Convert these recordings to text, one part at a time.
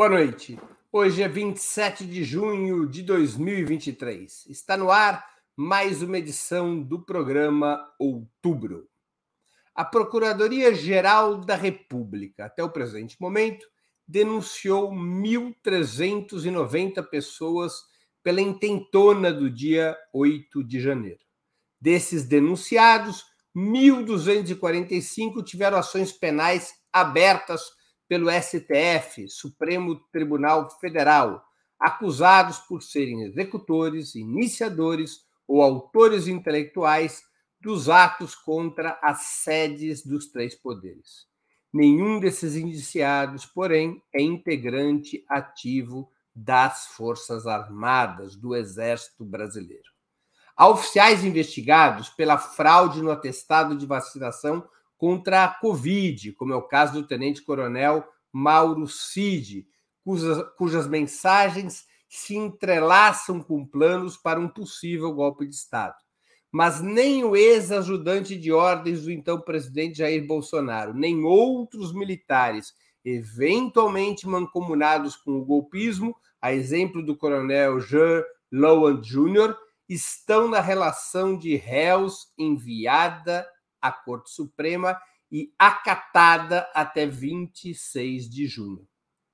Boa noite. Hoje é 27 de junho de 2023. Está no ar mais uma edição do programa Outubro. A Procuradoria-Geral da República, até o presente momento, denunciou 1.390 pessoas pela intentona do dia 8 de janeiro. Desses denunciados, 1.245 tiveram ações penais abertas pelo STF, Supremo Tribunal Federal, acusados por serem executores, iniciadores ou autores intelectuais dos atos contra as sedes dos três poderes. Nenhum desses indiciados, porém, é integrante ativo das Forças Armadas do Exército Brasileiro. Há oficiais investigados pela fraude no atestado de vacinação contra a Covid, como é o caso do tenente-coronel Mauro Cid, cujas, cujas mensagens se entrelaçam com planos para um possível golpe de Estado. Mas nem o ex-ajudante de ordens do então presidente Jair Bolsonaro, nem outros militares eventualmente mancomunados com o golpismo, a exemplo do coronel Jean Lowan Jr., estão na relação de réus enviada à Corte Suprema e acatada até 26 de junho.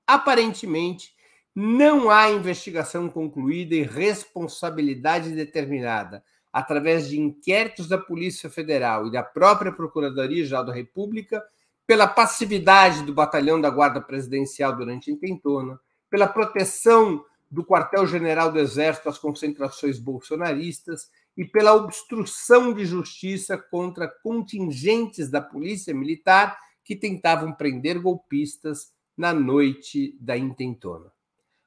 Aparentemente, não há investigação concluída e responsabilidade determinada através de inquéritos da Polícia Federal e da própria Procuradoria-Geral da República pela passividade do batalhão da Guarda Presidencial durante a intentona, pela proteção do quartel-general do Exército às concentrações bolsonaristas e pela obstrução de justiça contra contingentes da Polícia Militar que tentavam prender golpistas na noite da intentona.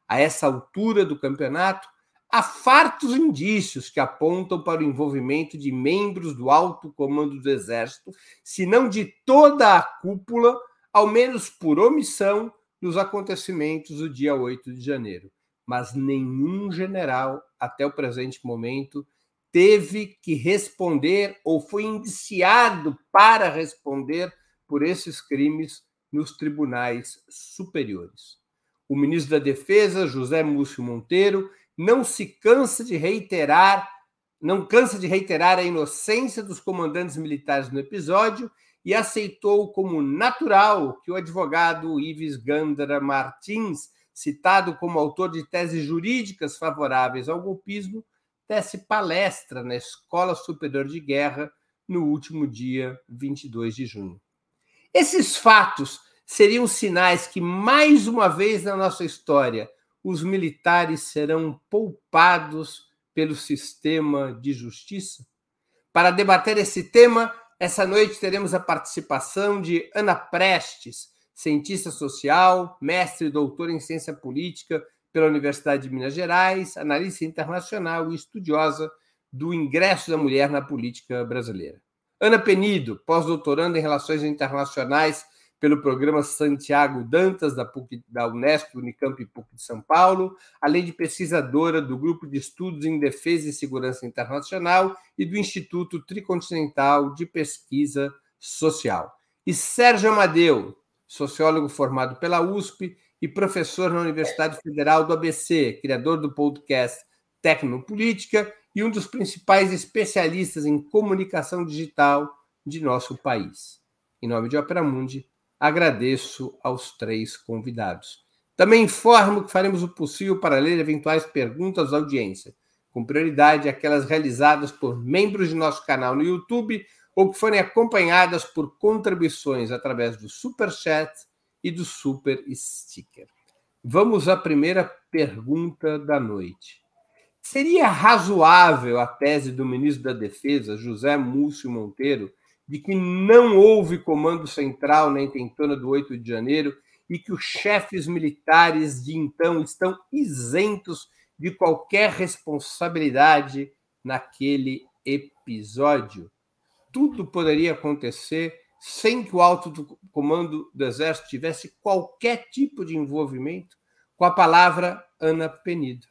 A essa altura do campeonato, há fartos indícios que apontam para o envolvimento de membros do alto comando do Exército, se não de toda a cúpula, ao menos por omissão, nos acontecimentos do dia 8 de janeiro. Mas nenhum general, até o presente momento, teve que responder ou foi indiciado para responder por esses crimes nos tribunais superiores. O ministro da Defesa, José Múcio Monteiro, não se cansa de reiterar, não cansa de reiterar a inocência dos comandantes militares no episódio e aceitou como natural que o advogado Ives Gandara Martins, citado como autor de teses jurídicas favoráveis ao golpismo, desse palestra na Escola Superior de Guerra no último dia 22 de junho. Esses fatos seriam sinais que, mais uma vez na nossa história, os militares serão poupados pelo sistema de justiça? Para debater esse tema, essa noite teremos a participação de Ana Prestes, cientista social, mestre e doutora em ciência política pela Universidade de Minas Gerais, analista internacional e estudiosa do ingresso da mulher na política brasileira. Ana Penido, pós-doutoranda em Relações Internacionais pelo programa Santiago Dantas, da, PUC, da Unesp, Unicamp e PUC de São Paulo, além de pesquisadora do Grupo de Estudos em Defesa e Segurança Internacional e do Instituto Tricontinental de Pesquisa Social. E Sérgio Amadeu, sociólogo formado pela USP e professor na Universidade Federal do ABC, criador do podcast Tecnopolítica e um dos principais especialistas em comunicação digital de nosso país. Em nome de Opera Mundi, agradeço aos três convidados. Também informo que faremos o possível para ler eventuais perguntas da audiência, com prioridade aquelas realizadas por membros de nosso canal no YouTube ou que forem acompanhadas por contribuições através do Super Chat e do Super Sticker. Vamos à primeira pergunta da noite. Seria razoável a tese do ministro da Defesa, José Múcio Monteiro, de que não houve comando central na intentona do 8 de janeiro e que os chefes militares de então estão isentos de qualquer responsabilidade naquele episódio? Tudo poderia acontecer sem que o alto comando do Exército tivesse qualquer tipo de envolvimento com a palavra Ana Penido.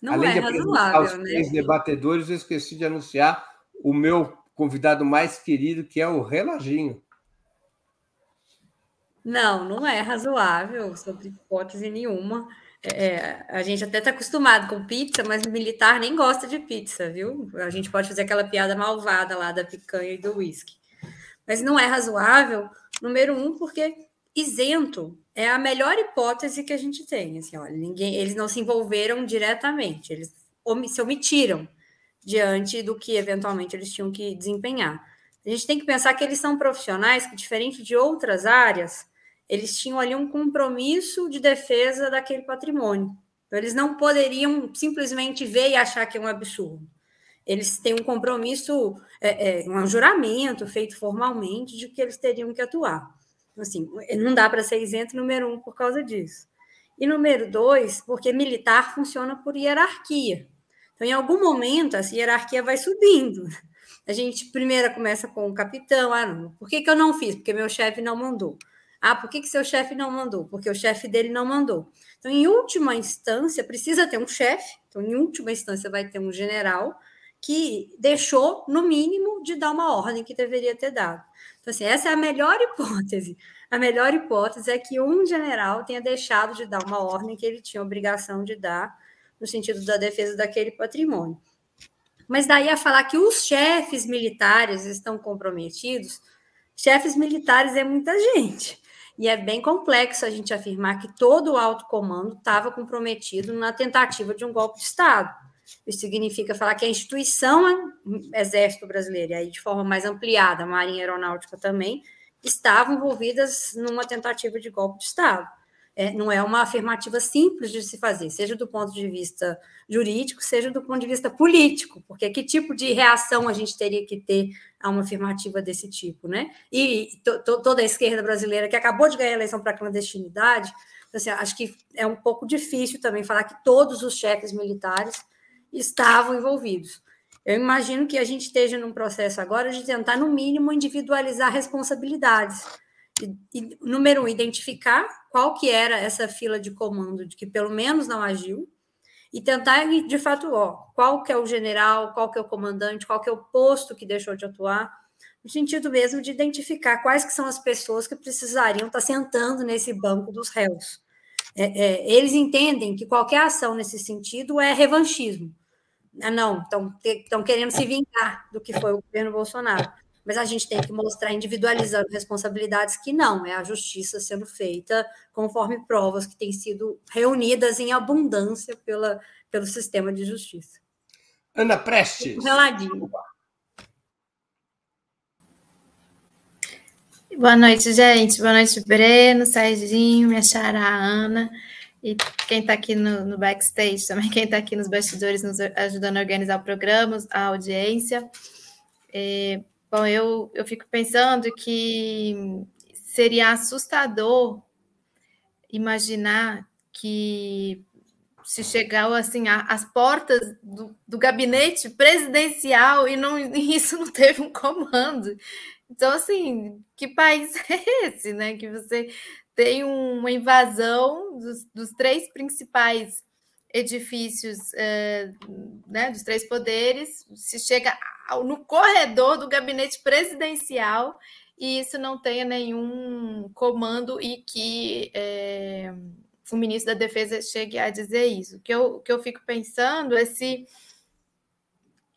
Não Além é de apresentar os né? três debatedores, eu esqueci de anunciar o meu convidado mais querido, que é o Reloginho. Não, não é razoável, sobre hipótese nenhuma. É, a gente até está acostumado com pizza, mas militar nem gosta de pizza, viu? A gente pode fazer aquela piada malvada lá da picanha e do uísque. Mas não é razoável, número um, porque isento é a melhor hipótese que a gente tem. Assim, olha, ninguém, eles não se envolveram diretamente, eles se omitiram diante do que eventualmente eles tinham que desempenhar. A gente tem que pensar que eles são profissionais que, diferente de outras áreas, eles tinham ali um compromisso de defesa daquele patrimônio. Então, eles não poderiam simplesmente ver e achar que é um absurdo. Eles têm um compromisso, é, é, um juramento feito formalmente de que eles teriam que atuar. Então, assim, não dá para ser isento, número um, por causa disso. E número dois, porque militar funciona por hierarquia. Então, em algum momento, essa hierarquia vai subindo. A gente primeiro começa com o capitão. Ah, não, por que, que eu não fiz? Porque meu chefe não mandou. Ah, por que, que seu chefe não mandou? Porque o chefe dele não mandou. Então, em última instância, precisa ter um chefe. Então, em última instância, vai ter um general que deixou, no mínimo, de dar uma ordem que deveria ter dado. Então, assim, essa é a melhor hipótese. A melhor hipótese é que um general tenha deixado de dar uma ordem que ele tinha obrigação de dar no sentido da defesa daquele patrimônio. Mas daí a falar que os chefes militares estão comprometidos, chefes militares é muita gente. E é bem complexo a gente afirmar que todo o alto comando estava comprometido na tentativa de um golpe de Estado. Isso significa falar que a instituição Exército Brasileiro, e aí de forma mais ampliada, a Marinha Aeronáutica também, estavam envolvidas numa tentativa de golpe de Estado é, não é uma afirmativa simples de se fazer, seja do ponto de vista jurídico, seja do ponto de vista político, porque que tipo de reação a gente teria que ter a uma afirmativa desse tipo, né? E to, to, toda a esquerda brasileira que acabou de ganhar a eleição para clandestinidade, assim, acho que é um pouco difícil também falar que todos os chefes militares estavam envolvidos. Eu imagino que a gente esteja num processo agora de tentar, no mínimo, individualizar responsabilidades número um, identificar qual que era essa fila de comando de que pelo menos não agiu e tentar, de fato, ó, qual que é o general, qual que é o comandante, qual que é o posto que deixou de atuar, no sentido mesmo de identificar quais que são as pessoas que precisariam estar sentando nesse banco dos réus. É, é, eles entendem que qualquer ação nesse sentido é revanchismo. Ah, não, estão querendo se vingar do que foi o governo Bolsonaro mas a gente tem que mostrar individualizando responsabilidades que não, é a justiça sendo feita conforme provas que têm sido reunidas em abundância pela, pelo sistema de justiça. Ana Prestes. Reladinho. Boa noite, gente. Boa noite, Breno, Serginho, minha chara Ana. E quem está aqui no, no, backstage também, quem está aqui nos bastidores nos ajudando a organizar o programa, a audiência. É, Bom, eu, eu fico pensando que seria assustador imaginar que se chegou assim às portas do, do, gabinete presidencial e não isso não teve um comando. Então, assim, que país é esse, né? Que você tem uma invasão dos, dos três principais edifícios é, né, dos três poderes, se chega no corredor do gabinete presidencial e isso não tenha nenhum comando e que é, o ministro da Defesa chegue a dizer isso. O que eu, que eu fico pensando é se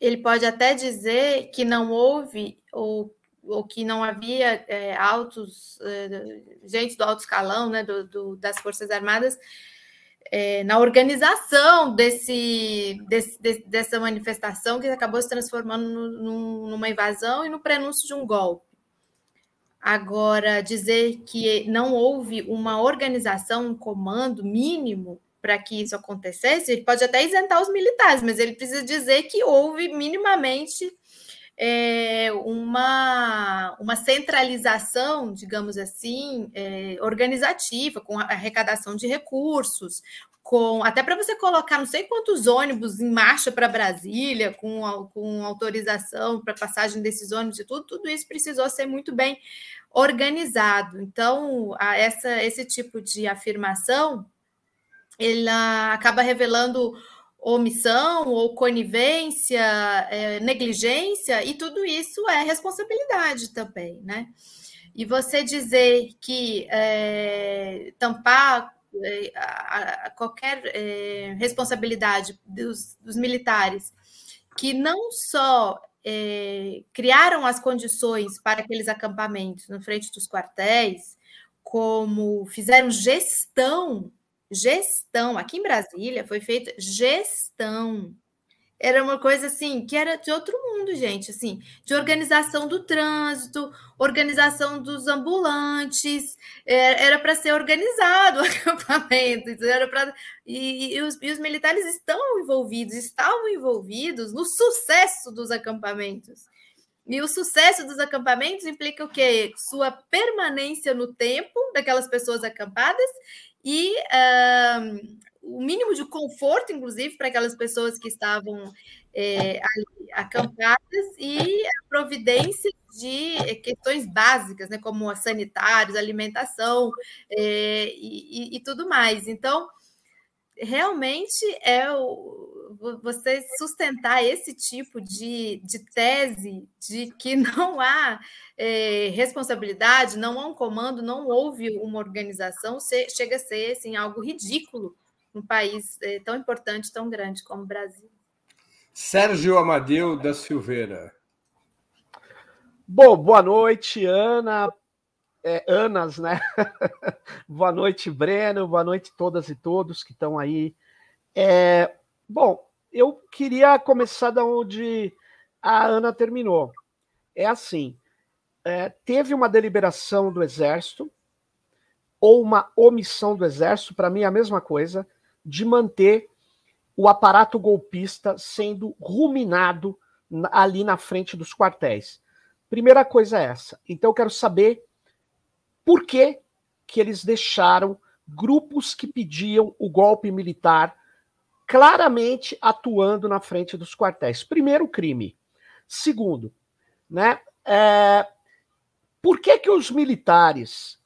ele pode até dizer que não houve ou, ou que não havia é, altos, é, gente do alto escalão né, do, do, das Forças Armadas é, na organização desse, desse, dessa manifestação que acabou se transformando no, numa invasão e no prenúncio de um golpe. Agora, dizer que não houve uma organização, um comando mínimo para que isso acontecesse, ele pode até isentar os militares, mas ele precisa dizer que houve minimamente é, uma, uma centralização, digamos assim, é, organizativa, com arrecadação de recursos, com até para você colocar não sei quantos ônibus em marcha para Brasília, com, com autorização para passagem desses ônibus e tudo, tudo isso precisou ser muito bem organizado. Então, essa, esse tipo de afirmação ela acaba revelando omissão ou conivência, é, negligência, e tudo isso é responsabilidade também, né? E você dizer que é, tampar é, a, a qualquer é, responsabilidade dos, dos, militares que não só é, criaram as condições para aqueles acampamentos na frente dos quartéis, como fizeram gestão, gestão, aqui em Brasília foi feita gestão era uma coisa assim que era de outro mundo, gente, assim, de organização do trânsito, organização dos ambulantes, é, era para ser organizado o acampamento, era para e, e, os, e os militares estão envolvidos, estavam envolvidos no sucesso dos acampamentos. E o sucesso dos acampamentos implica o quê? Sua permanência no tempo daquelas pessoas acampadas e o mínimo de conforto, inclusive, para aquelas pessoas que estavam é, ali, acampadas e a providência de é, questões básicas, né, como sanitários, alimentação é, e, e, tudo mais. Então, realmente é o, você sustentar esse tipo de, de tese de que não há é, responsabilidade, não há um comando, não houve uma organização, chega a ser assim, algo ridículo um país é, tão importante, tão grande como o Brasil. Sérgio Amadeu da Silveira. Bom, boa noite, Ana. É, Anas, né? boa noite, Breno. Boa noite todas e todos que estão aí. É, bom, eu queria começar da onde a Ana terminou. É assim: é, teve uma deliberação do Exército ou uma omissão do Exército, para mim é a mesma coisa de manter o aparato golpista sendo ruminado ali na frente dos quartéis. Primeira coisa é essa. Então eu quero saber por que, que eles deixaram grupos que pediam o golpe militar claramente atuando na frente dos quartéis. Primeiro, crime. Segundo, né, é, por que, que os militares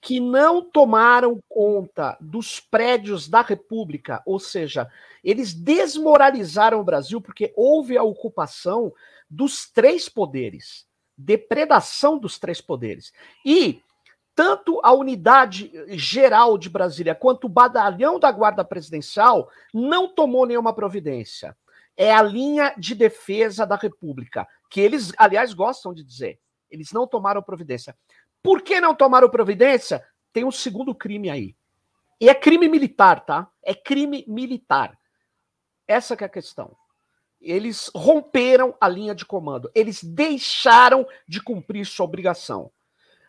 que não tomaram conta dos prédios da República, ou seja, eles desmoralizaram o Brasil porque houve a ocupação dos três poderes, depredação dos três poderes. E tanto a unidade geral de Brasília quanto o batalhão da Guarda Presidencial não tomou nenhuma providência. É a linha de defesa da República, que eles, aliás, gostam de dizer. Eles não tomaram providência. Por que não tomaram providência? Tem um segundo crime aí. E é crime militar, tá? É crime militar. Essa é a questão. Eles romperam a linha de comando. Eles deixaram de cumprir sua obrigação.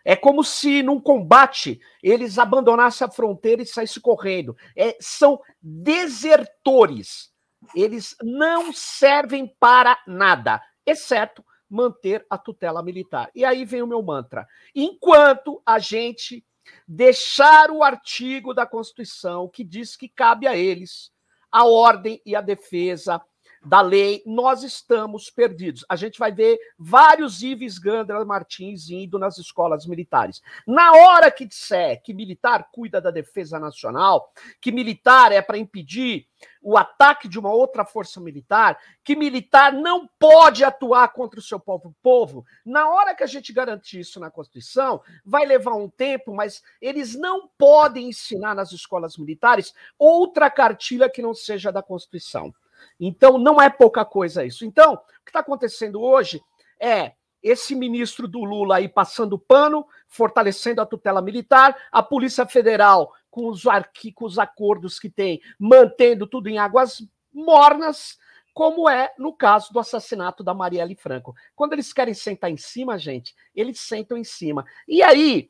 É como se num combate eles abandonassem a fronteira e saíssem correndo. É, são desertores. Eles não servem para nada, exceto manter a tutela militar. E aí vem o meu mantra. Enquanto a gente deixar o artigo da Constituição que diz que cabe a eles a ordem e a defesa da lei, nós estamos perdidos. A gente vai ver vários Ives Gandra Martins indo nas escolas militares. Na hora que disser que militar cuida da defesa nacional, que militar é para impedir o ataque de uma outra força militar, que militar não pode atuar contra o seu povo, povo. Na hora que a gente garantir isso na Constituição, vai levar um tempo, mas eles não podem ensinar nas escolas militares outra cartilha que não seja da Constituição. Então, não é pouca coisa isso. Então, o que está acontecendo hoje é esse ministro do Lula aí passando pano, fortalecendo a tutela militar, a Polícia Federal com os, arqui, com os acordos que tem, mantendo tudo em águas mornas, como é no caso do assassinato da Marielle Franco. Quando eles querem sentar em cima, gente, eles sentam em cima. E aí,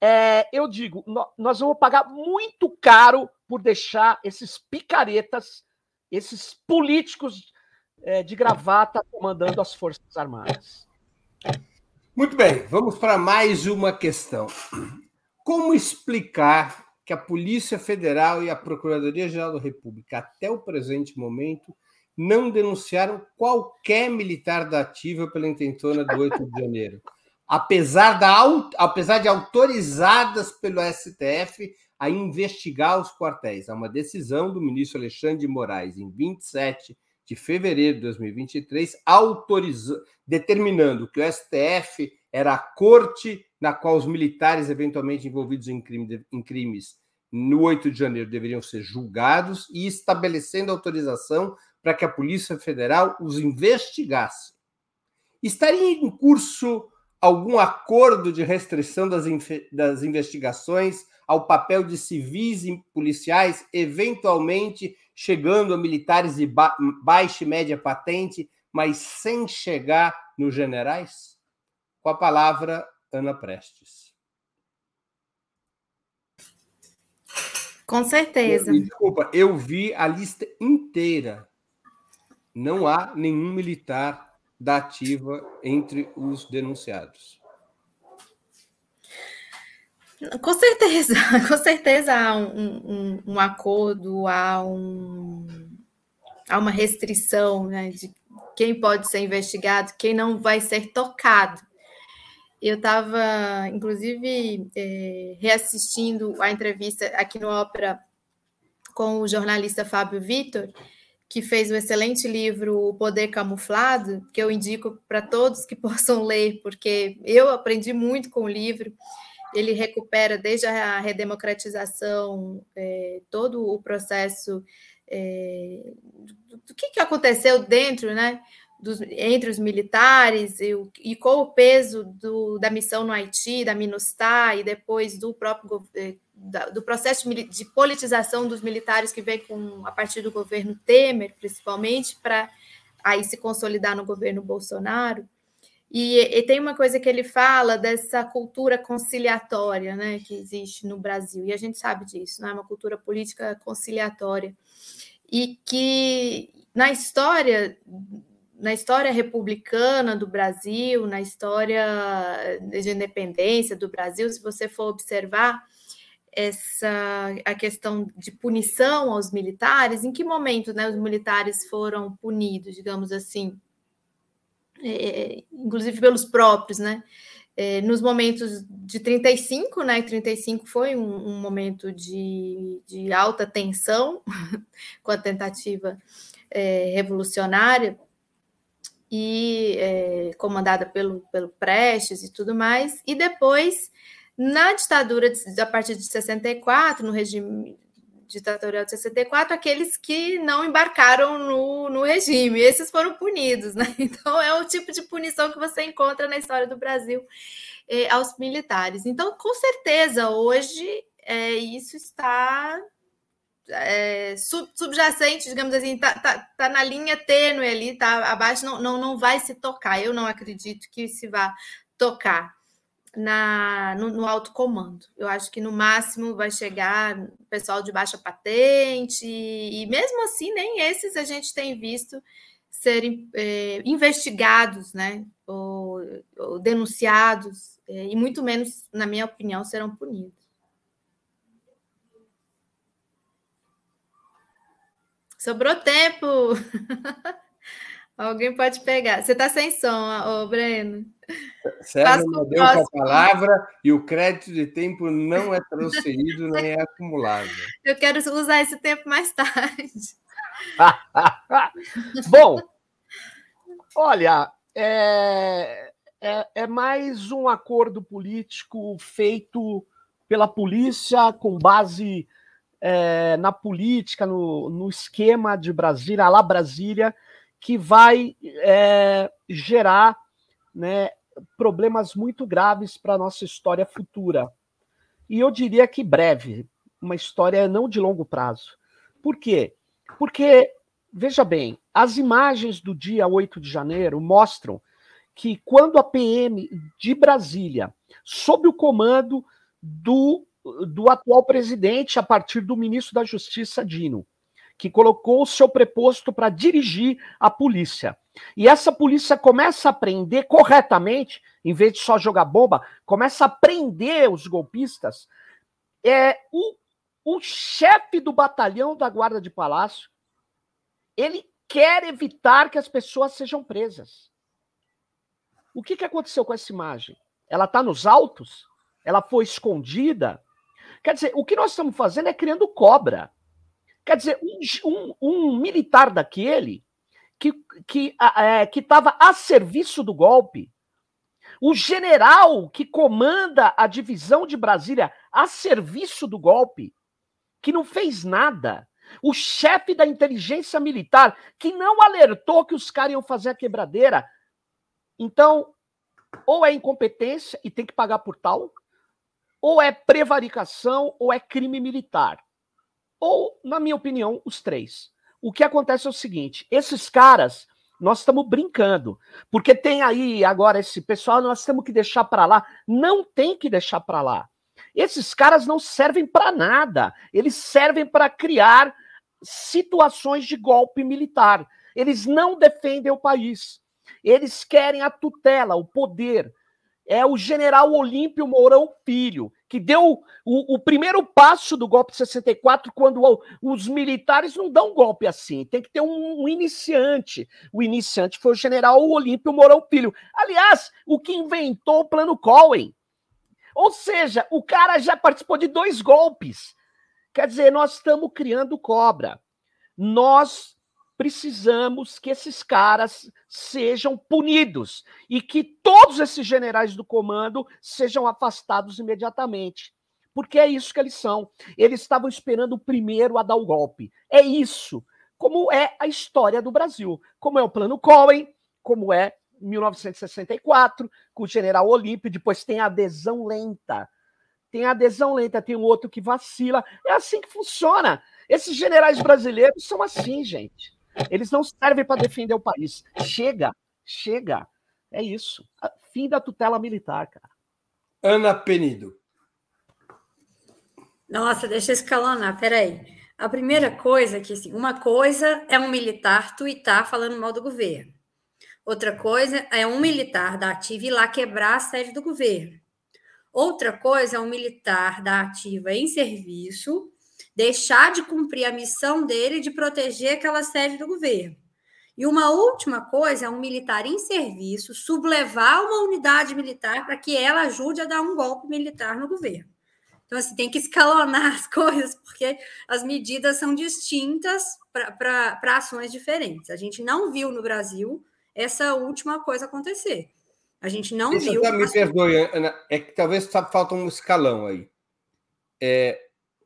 é, eu digo, nós vamos pagar muito caro por deixar esses picaretas esses políticos é, de gravata comandando as Forças Armadas. Muito bem, vamos para mais uma questão. Como explicar que a Polícia Federal e a Procuradoria-Geral da República, até o presente momento, não denunciaram qualquer militar da ativa pela intentona do 8 de janeiro? Apesar, da, apesar de autorizadas pelo STF a investigar os quartéis. Há uma decisão do ministro Alexandre de Moraes, em 27 de fevereiro de 2023, autorizando, determinando que o STF era a corte na qual os militares eventualmente envolvidos em, crime, em crimes no 8 de janeiro deveriam ser julgados e estabelecendo autorização para que a Polícia Federal os investigasse. Estaria em curso algum acordo de restrição das, das investigações ao papel de civis e policiais, eventualmente chegando a militares de ba baixa e média patente, mas sem chegar nos generais? Com a palavra, Ana Prestes. Com certeza. Eu, desculpa, eu vi a lista inteira. Não há nenhum militar da ativa entre os denunciados. Com certeza, com certeza há um, um, um acordo, há, um, há uma restrição né, de quem pode ser investigado, quem não vai ser tocado. Eu estava, inclusive, é, reassistindo a entrevista aqui no Ópera com o jornalista Fábio Vitor, que fez o excelente livro O Poder Camuflado, que eu indico para todos que possam ler, porque eu aprendi muito com o livro. Ele recupera desde a redemocratização é, todo o processo é, do, que, que aconteceu dentro, né? Dos, entre os militares e, e com o peso do, da missão no Haiti, da MINUSTAH e depois do próprio eh, do processo de politização dos militares que vem com a partir do governo Temer, principalmente, para aí se consolidar no governo Bolsonaro. E, e, tem uma coisa que ele fala dessa cultura conciliatória né, que existe no Brasil, e a gente sabe disso, não é uma cultura política conciliatória, e que na história na história republicana do Brasil, na história de independência do Brasil, se você for observar essa a questão de punição aos militares, em que momento né, os militares foram punidos, digamos assim, é, inclusive pelos próprios, né? É, nos momentos de 35, né? 35 foi um, um momento de, de, alta tensão com a tentativa é, revolucionária e é, comandada pelo, pelo Prestes e tudo mais, e depois, na ditadura, de, a partir de 64, no regime ditatorial de 64, aqueles que não embarcaram no, no regime, esses foram punidos, né? Então, é o tipo de punição que você encontra na história do Brasil eh, aos militares. Então, com certeza, hoje, é, isso está é, sub, subjacente, digamos assim, tá, tá, tá na linha tênue ali, tá abaixo, não, não, não vai se tocar. Eu não acredito que se vá tocar na, no, no alto comando. Eu acho que no máximo vai chegar pessoal de baixa patente, e, e mesmo assim, nem esses a gente tem visto serem é, investigados, né, ou, ou denunciados, é, e muito menos, na minha opinião, serão punidos. Sobrou tempo. Alguém pode pegar. Você está sem som, ô Breno. Sérgio me deu a palavra e o crédito de tempo não é transferido nem é acumulado. Eu quero usar esse tempo mais tarde. Bom, olha, é, é, é mais um acordo político feito pela polícia com base é, na política, no, no, esquema de Brasília, lá Brasília, que vai é, gerar né, problemas muito graves para a nossa história futura. E eu diria que breve, uma história não de longo prazo. Por quê? Porque, veja bem, as imagens do dia 8 de janeiro mostram que quando a PM de Brasília, sob o comando do do atual presidente a partir do ministro da Justiça, Dino, que colocou o seu preposto para dirigir a polícia. E essa polícia começa a prender corretamente, em vez de só jogar bomba, começa a prender os golpistas. É o, o chefe do batalhão da Guarda de Palácio, ele quer evitar que as pessoas sejam presas. O que, que aconteceu com essa imagem? Ela está nos autos? Ela foi escondida? Quer dizer, o que nós estamos fazendo é criando cobra. Quer dizer, um, um, um militar daquele que que é, estava a serviço do golpe, O general que comanda a divisão de Brasília a serviço do golpe, que não fez nada. O chefe da inteligência militar, que não alertou que os caras iam fazer a quebradeira. Então, ou é incompetência e tem que pagar por tal, ou é prevaricação, ou é crime militar. Ou, na minha opinião, os três. O que acontece é o seguinte: esses caras, nós estamos brincando, porque tem aí agora esse pessoal, nós temos que deixar para lá. Não tem que deixar para lá. Esses caras não servem para nada. Eles servem para criar situações de golpe militar. Eles não defendem o país. Eles querem a tutela, o poder é o general Olímpio Mourão Filho, que deu o, o, primeiro passo do golpe de 64, quando os militares não dão golpe assim, tem que ter um, um, iniciante. O iniciante foi o general Olímpio Mourão Filho. Aliás, o que inventou o plano Cohen. Ou seja, o cara já participou de dois golpes. Quer dizer, nós estamos criando cobra. Nós precisamos que esses caras sejam punidos e que todos esses generais do comando sejam afastados imediatamente. Porque é isso que eles são. Eles estavam esperando o primeiro a dar o golpe. É isso. Como é a história do Brasil. Como é o plano Cohen, como é 1964, com o general Olímpio, depois tem a adesão lenta. Tem a adesão lenta, tem um outro que vacila. É assim que funciona. Esses generais brasileiros são assim, gente. Eles não servem para defender o país. Chega, chega. É isso. Fim da tutela militar, cara. Ana Penido. Nossa, deixa eu escalonar, peraí. A primeira coisa é que, assim, uma coisa é um militar tuitar falando mal do governo. Outra coisa é um militar da ativa ir lá quebrar a sede do governo. Outra coisa é um militar da ativa em serviço deixar de cumprir a missão dele de proteger aquela sede do governo. E uma última coisa é um militar em serviço sublevar uma unidade militar para que ela ajude a dar um golpe militar no governo. Então, assim, tem que escalonar as coisas, porque as medidas são distintas para ações diferentes. A gente não viu no Brasil essa última coisa acontecer. A gente não Deixa viu. Me perdoe, Ana, é que talvez falta um escalão aí. É,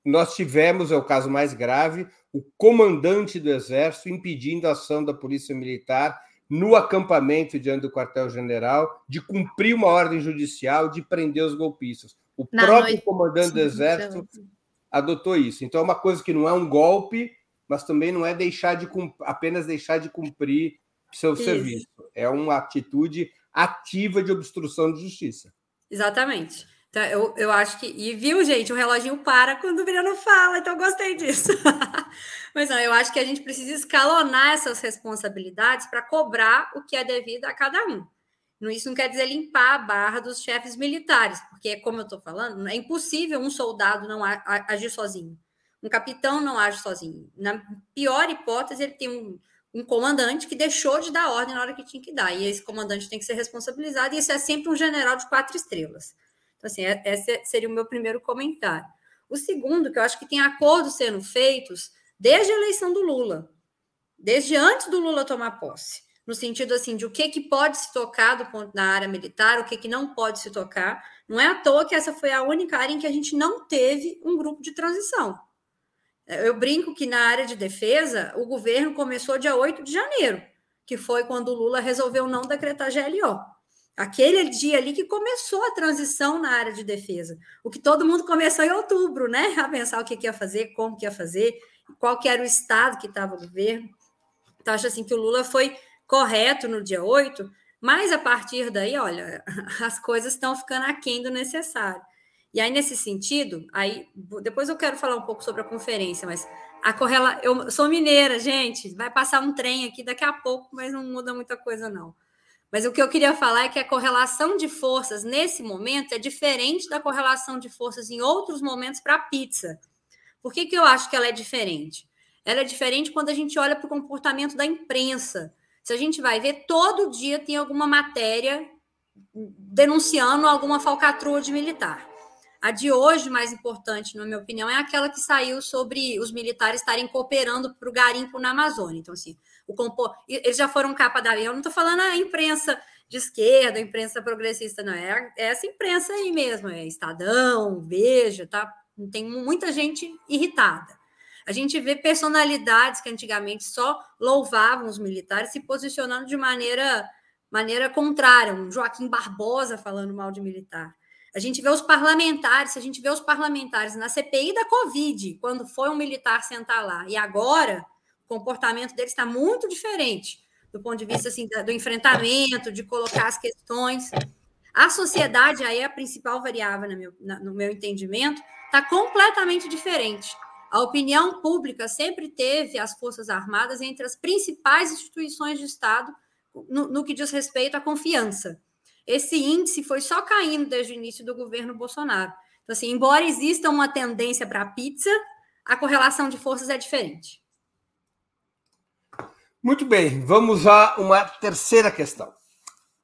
nós tivemos, é o caso mais grave, o comandante do Exército impedindo a ação da Polícia Militar no acampamento diante do quartel-general de cumprir uma ordem judicial de prender os golpistas. O Na próprio noite... comandante do Exército adotou isso. Então é uma coisa que não é um golpe, mas também não é deixar de apenas deixar de cumprir seu isso. serviço. É uma atitude ativa de obstrução de justiça. Exatamente. Então, eu, eu acho que. E viu, gente, o reloginho para quando o Breno fala, então eu gostei disso. Mas não, eu acho que a gente precisa escalonar essas responsabilidades para cobrar o que é devido a cada um. Isso não quer dizer limpar a barra dos chefes militares, porque, como eu estou falando, é impossível um soldado não agir sozinho. Um capitão não age sozinho. Na pior hipótese, ele tem um, um comandante que deixou de dar ordem na hora que tinha que dar. E esse comandante tem que ser responsabilizado, e isso é sempre um general de quatro estrelas. Então, assim, é, esse seria o meu primeiro comentário. O segundo, que eu acho que tem acordos sendo feitos desde a eleição do Lula, desde antes do Lula tomar posse, no sentido assim de o que, que pode se tocar do ponto na área militar, o que, que não pode se tocar. Não é à toa que essa foi a única área em que a gente não teve um grupo de transição. Eu brinco que na área de defesa, o governo começou dia 8 de janeiro, que foi quando o Lula resolveu não decretar GLO. Aquele dia ali que começou a transição na área de defesa. O que todo mundo começou em outubro, né? A pensar o que, ia fazer, como que ia fazer, qual que era o estado que estava o governo. Então, acho assim que o Lula foi correto no dia 8, mas a partir daí, olha, as coisas estão ficando aquém do necessário. E aí, nesse sentido, aí depois eu quero falar um pouco sobre a conferência, mas a correla. Eu sou mineira, gente. Vai passar um trem aqui daqui a pouco, mas não muda muita coisa, não. Mas o que eu queria falar é que a correlação de forças nesse momento é diferente da correlação de forças em outros momentos para a pizza. Por que, que eu acho que ela é diferente? Ela é diferente quando a gente olha para o comportamento da imprensa. Se a gente vai ver, todo dia tem alguma matéria denunciando alguma falcatrua de militar. A de hoje, mais importante, na minha opinião, é aquela que saiu sobre os militares estarem cooperando para o garimpo na Amazônia. Então, assim, o eles já foram capa da. Eu não estou falando a imprensa de esquerda, imprensa progressista, não é, é essa imprensa aí mesmo, é Estadão, Veja, tá? Tem muita gente irritada. A gente vê personalidades que antigamente só louvavam os militares se posicionando de maneira, maneira contrária. Um Joaquim Barbosa falando mal de militar. A gente vê os parlamentares, a gente vê os parlamentares na CPI da Covid, quando foi um militar sentar lá, e agora comportamento deles está muito diferente do ponto de vista assim, do enfrentamento, de colocar as questões. A sociedade, aí é a principal variável, no meu, entendimento, está completamente diferente. A opinião pública sempre teve as Forças Armadas entre as principais instituições de Estado no, no que diz respeito à confiança. Esse índice foi só caindo desde o início do governo Bolsonaro. Então, assim, embora exista uma tendência para a pizza, a correlação de forças é diferente. Muito bem, vamos a uma terceira questão.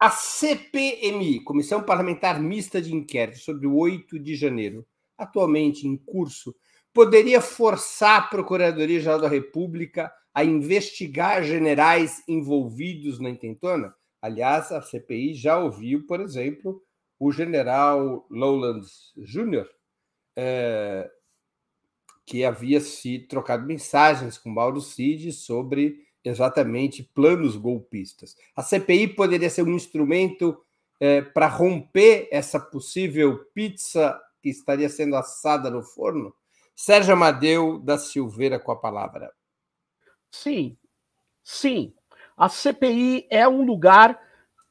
A CPMI, Comissão Parlamentar Mista de Inquérito sobre o 8 de janeiro, atualmente em curso, poderia forçar a Procuradoria-Geral da República a investigar generais envolvidos na intentona? Aliás, a CPI já ouviu, por exemplo, o general Lowlands Jr., é, que havia se trocado mensagens com Mauro Cid sobre exatamente planos golpistas. A CPI poderia ser um instrumento é, para romper essa possível pizza que estaria sendo assada no forno? Sérgio Amadeu da Silveira com a palavra. Sim, sim. A CPI é um lugar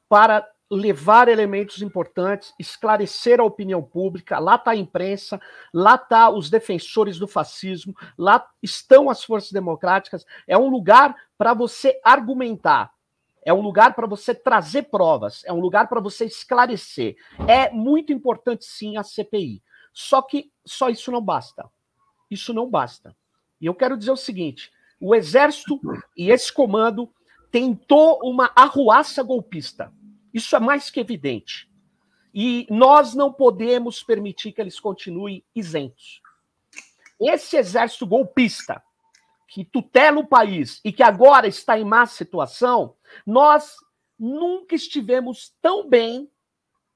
para levar elementos importantes, esclarecer a opinião pública. Lá está a imprensa, lá está os defensores do fascismo, lá estão as forças democráticas. É um lugar para você argumentar. É um lugar para você trazer provas, é um lugar para você esclarecer. É muito importante, sim, a CPI. Só que só isso não basta. Isso não basta. E eu quero dizer o seguinte: o Exército e esse comando tentou uma arruaça golpista. Isso é mais que evidente. E nós não podemos permitir que eles continuem isentos. Esse exército golpista, que tutela o país e que agora está em má situação, nós nunca estivemos tão bem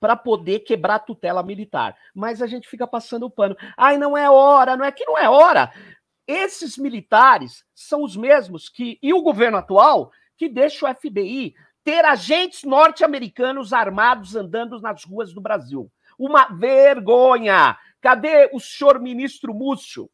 para poder quebrar a tutela militar. Mas a gente fica passando o pano. Ai, não é hora, não é que não é hora. Esses militares são os mesmos que, e o governo atual, que deixa o FBI ter agentes norte-americanos armados andando nas ruas do Brasil. Uma vergonha! Cadê o senhor ministro Múcio?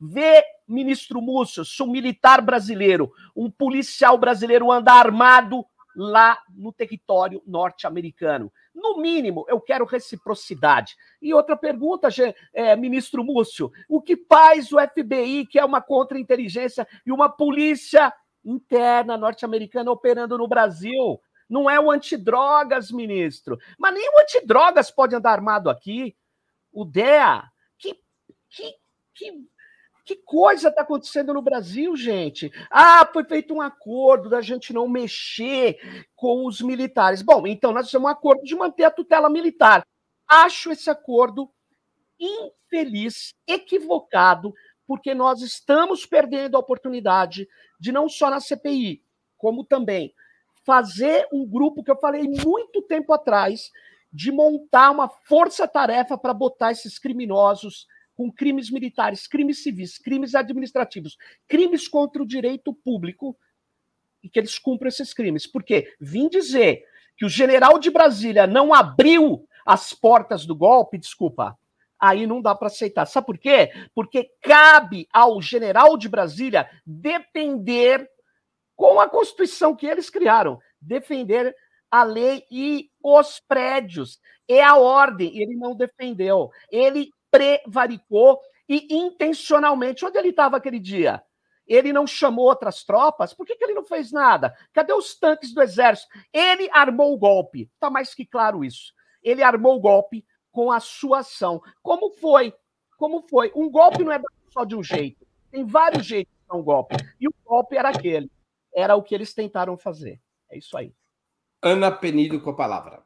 Vê, ministro Múcio, se um militar brasileiro, um policial brasileiro anda armado lá no território norte-americano. No mínimo, eu quero reciprocidade. E outra pergunta, é, ministro Múcio: o que faz o FBI, que é uma contra-inteligência, e uma polícia interna norte-americana operando no Brasil. Não é o antidrogas, ministro. Mas nem o antidrogas pode andar armado aqui. O DEA. Que, que, que, que coisa está acontecendo no Brasil, gente? Ah, foi feito um acordo da gente não mexer com os militares. Bom, então nós temos um acordo de manter a tutela militar. Acho esse acordo infeliz, equivocado, porque nós estamos perdendo a oportunidade de não só na CPI, como também fazer um grupo que eu falei muito tempo atrás, de montar uma força-tarefa para botar esses criminosos com crimes militares, crimes civis, crimes administrativos, crimes contra o direito público e que eles cumpram esses crimes. Porque vim dizer que o general de Brasília não abriu as portas do golpe, desculpa, aí não dá para aceitar. Sabe por quê? Porque cabe ao general de Brasília defender, com a Constituição que eles criaram, defender a lei e os prédios. É a ordem. Ele não defendeu. Ele prevaricou e intencionalmente. Onde ele estava aquele dia? Ele não chamou outras tropas? Por que, que ele não fez nada? Cadê os tanques do exército? Ele armou o golpe. Está mais que claro isso. Ele armou o golpe com a sua ação. Como foi? Como foi? Um golpe não é só de um jeito. Tem vários jeitos de dar um golpe. E o golpe era aquele. Era o que eles tentaram fazer. É isso aí. Ana Penido com a palavra.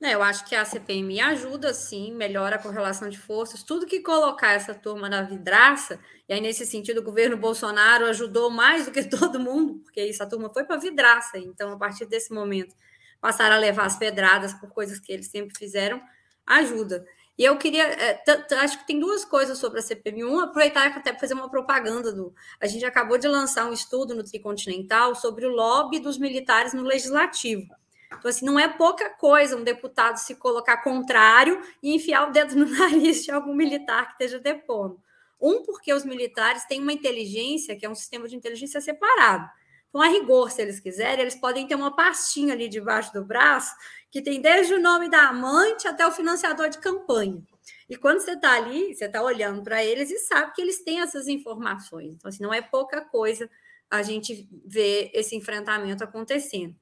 É, eu acho que a CPMI ajuda, sim, melhora a correlação de forças. Tudo que colocar essa turma na vidraça, e aí, nesse sentido, o governo Bolsonaro ajudou mais do que todo mundo, porque essa turma foi para a vidraça. Então, a partir desse momento, passaram a levar as pedradas por coisas que eles sempre fizeram, ajuda. E eu queria, é, acho que tem duas coisas sobre a CPMI. Um, aproveitar até fazer uma propaganda do. A gente acabou de lançar um estudo no Tricontinental sobre o lobby dos militares no legislativo. Então, assim, não é pouca coisa um deputado se colocar contrário e enfiar o dedo no nariz de algum militar que esteja depondo. Um, porque os militares têm uma inteligência, que é um sistema de inteligência separado. Então, a rigor, se eles quiserem, eles podem ter uma pastinha ali debaixo do braço, que tem desde o nome da amante até o financiador de campanha. E quando você está ali, você está olhando para eles e sabe que eles têm essas informações. Então, assim, não é pouca coisa a gente ver esse enfrentamento acontecendo.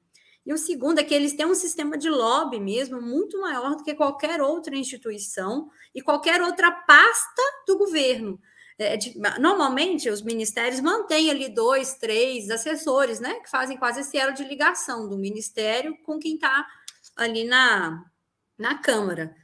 E o segundo é que eles têm um sistema de lobby mesmo muito maior do que qualquer outra instituição e qualquer outra pasta do governo. É, de, normalmente, os ministérios mantêm ali dois, três assessores, né, que fazem quase esse elo de ligação do ministério com quem está ali na, na Câmara.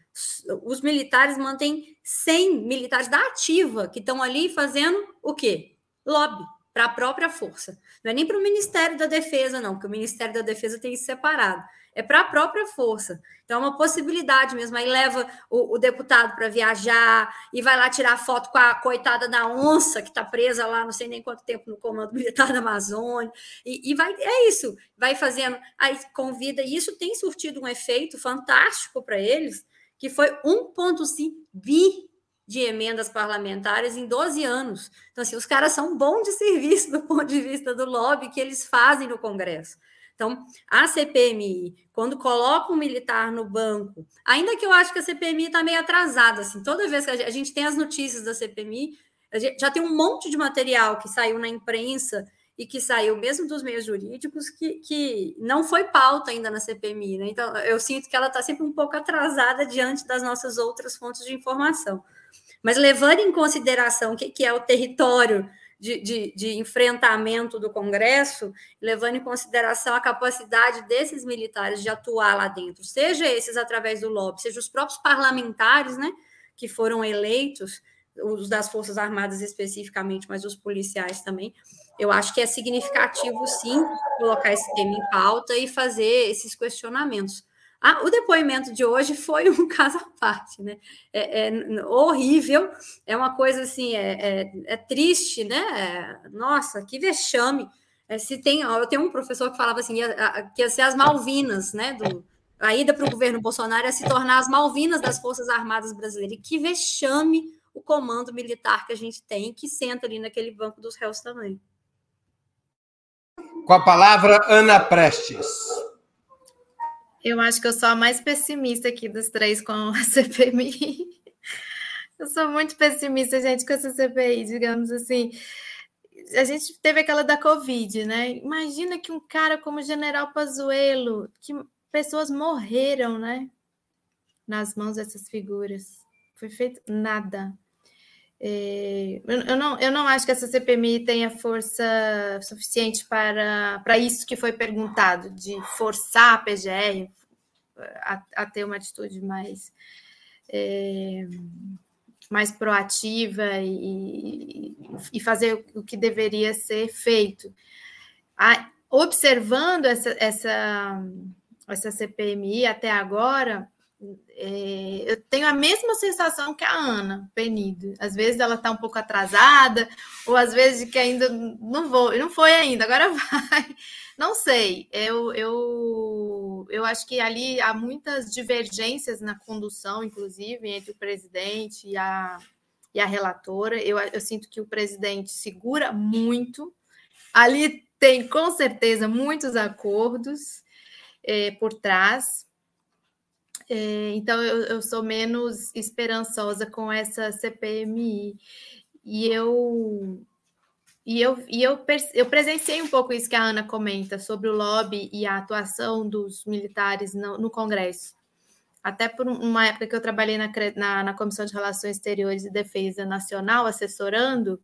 Os militares mantêm 100 militares da ativa que estão ali fazendo o quê? Lobby para a própria força. Não é nem para o Ministério da Defesa, não, porque o Ministério da Defesa tem isso separado. É para a própria força. Então, é uma possibilidade mesmo. Aí leva o, o deputado para viajar e vai lá tirar foto com a coitada da onça que está presa lá, não sei nem quanto tempo, no Comando Militar da Amazônia. E, e vai, é isso, vai fazendo, aí convida, e isso tem surtido um efeito fantástico para eles, que foi 1,5 bi de emendas parlamentares em 12 anos. Então, assim, os caras são bons de serviço do ponto de vista do lobby que eles fazem no Congresso. Então, a CPMI, quando coloca um militar no banco, ainda que eu acho que a CPMI está meio atrasada, assim, toda vez que a gente tem as notícias da CPMI, já tem um monte de material que saiu na imprensa e que saiu mesmo dos meios jurídicos que, que não foi pauta ainda na CPMI, né? Então, eu sinto que ela está sempre um pouco atrasada diante das nossas outras fontes de informação. Mas levando em consideração o que, que é o território de, de, de, enfrentamento do Congresso, levando em consideração a capacidade desses militares de atuar lá dentro, seja esses através do lobby, seja os próprios parlamentares, né, que foram eleitos, os das Forças Armadas especificamente, mas os policiais também. Eu acho que é significativo, sim, colocar esse tema em pauta e fazer esses questionamentos. Ah, o depoimento de hoje foi um caso à parte, né? É, é horrível, é uma coisa assim, é, é, é triste, né? É, nossa, que vexame. É, se tem, eu tenho um professor que falava assim, que ia ser as Malvinas, né? Do, a ida para o governo Bolsonaro ia se tornar as Malvinas das Forças Armadas Brasileiras. E que vexame o comando militar que a gente tem, que senta ali naquele banco dos réus também. Com a palavra, Ana Prestes. Eu acho que eu sou a mais pessimista aqui dos três com a CPMI. Eu sou muito pessimista, gente, com essa CPI, digamos assim. A gente teve aquela da Covid, né? Imagina que um cara como o General Pazuello, que pessoas morreram, né? Nas mãos dessas figuras. Foi feito nada. É, eu, não, eu não acho que essa CPMI tenha força suficiente para, para isso que foi perguntado, de forçar a PGR a, a ter uma atitude mais, é, mais proativa e, e, fazer o que deveria ser feito. A, observando essa, essa, essa CPMI até agora, é, eu tenho a mesma sensação que a Ana Penido. Às vezes ela está um pouco atrasada, ou às vezes que ainda não vou, não foi ainda, agora vai. Não sei. Eu, eu, eu acho que ali há muitas divergências na condução, inclusive, entre o presidente e a, e a relatora. Eu, eu sinto que o presidente segura muito. Ali tem, com certeza, muitos acordos é, por trás então, eu, eu, sou menos esperançosa com essa CPMI. E eu. E, eu, e eu, eu presenciei um pouco isso que a Ana comenta sobre o lobby e a atuação dos militares no, no Congresso. Até por uma época que eu trabalhei na, na, na Comissão de Relações Exteriores e Defesa Nacional, assessorando,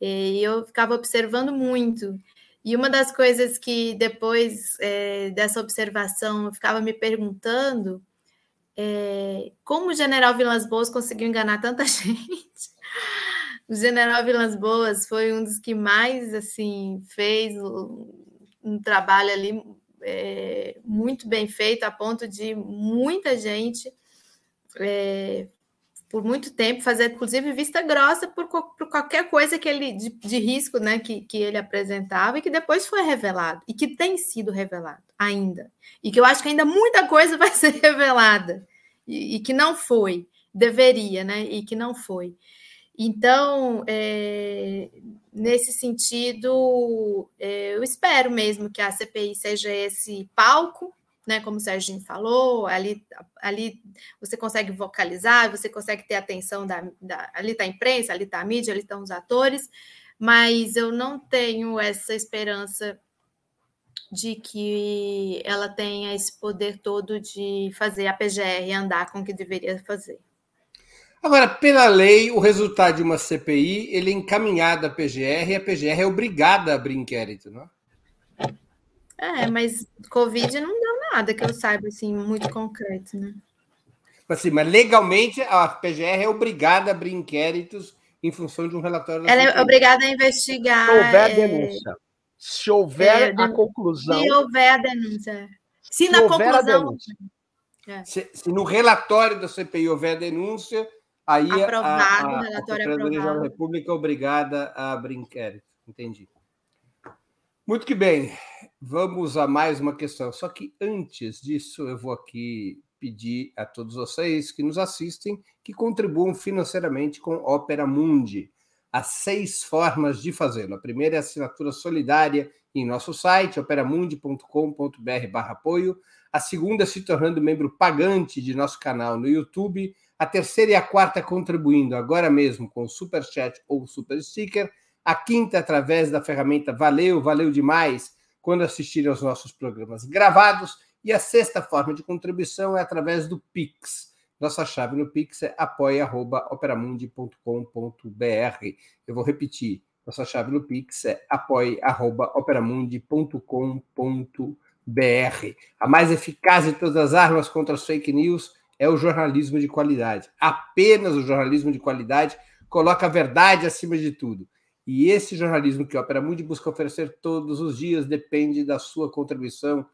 e eu ficava observando muito. E uma das coisas que depois é, dessa observação eu ficava me perguntando é, como o general Vilas Boas conseguiu enganar tanta gente. O general Vilas Boas foi um dos que mais assim fez um trabalho ali é, muito bem feito, a ponto de muita gente é, por muito tempo, fazer inclusive vista grossa por, por qualquer coisa que ele de, de, risco né, que, que ele apresentava e que depois foi revelado, e que tem sido revelado ainda. E que eu acho que ainda muita coisa vai ser revelada, e, e que não foi, deveria, né? E que não foi. Então, é, nesse sentido, é, eu espero mesmo que a CPI seja esse palco né? Como o Serginho falou, ali, ali você consegue vocalizar, você consegue ter atenção da, da ali está a imprensa, ali está a mídia, ali estão os atores, mas eu não tenho essa esperança de que ela tenha esse poder todo de fazer a PGR andar com o que deveria fazer. Agora, pela lei, o resultado de uma CPI ele é encaminhado à PGR e a PGR é obrigada a abrir inquérito, não é? É, mas Covid não deu nada que eu saiba, assim, muito concreto, né? Assim, mas legalmente a PGR é obrigada a abrir inquéritos em função de um relatório. Ela é obrigada a investigar. Se houver é... denúncia. Se houver é, a conclusão. Se houver a denúncia. Se, se na conclusão. É. Se, se, no relatório da CPI houver a denúncia, aí aprovado, a, a, relatório a da República é obrigada a abrir inquérito. Entendi. Muito que bem, vamos a mais uma questão. Só que antes disso, eu vou aqui pedir a todos vocês que nos assistem que contribuam financeiramente com Opera Mundi. Há seis formas de fazê-lo. A primeira é a assinatura solidária em nosso site, operamundi.com.br apoio. A segunda é se tornando membro pagante de nosso canal no YouTube. A terceira e a quarta contribuindo agora mesmo com Super Chat ou Super Sticker a quinta através da ferramenta Valeu, valeu demais quando assistirem aos nossos programas gravados. E a sexta forma de contribuição é através do Pix. Nossa chave no Pix é apoia.operamundi.com.br. Eu vou repetir. Nossa chave no Pix é apoia.operamundi.com.br. A mais eficaz de todas as armas contra as fake news é o jornalismo de qualidade. Apenas o jornalismo de qualidade coloca a verdade acima de tudo. E esse jornalismo que Opera Mundi busca oferecer todos os dias depende da sua contribuição,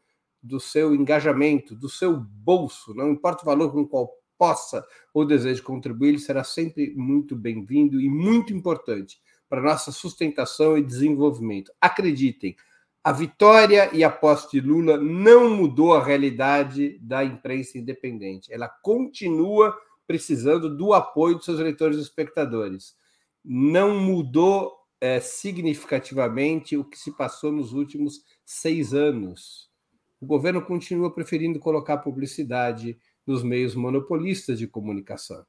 do seu engajamento, do seu bolso. Não importa o valor com qual possa ou deseje contribuir, ele será sempre muito bem-vindo e muito importante para nossa sustentação e desenvolvimento. Acreditem, a vitória e a posse de Lula não mudou a realidade da imprensa independente. Ela continua precisando do apoio dos seus leitores e espectadores. Não mudou é, significativamente o que se passou nos últimos seis anos. O governo continua preferindo colocar publicidade nos meios monopolistas de comunicação.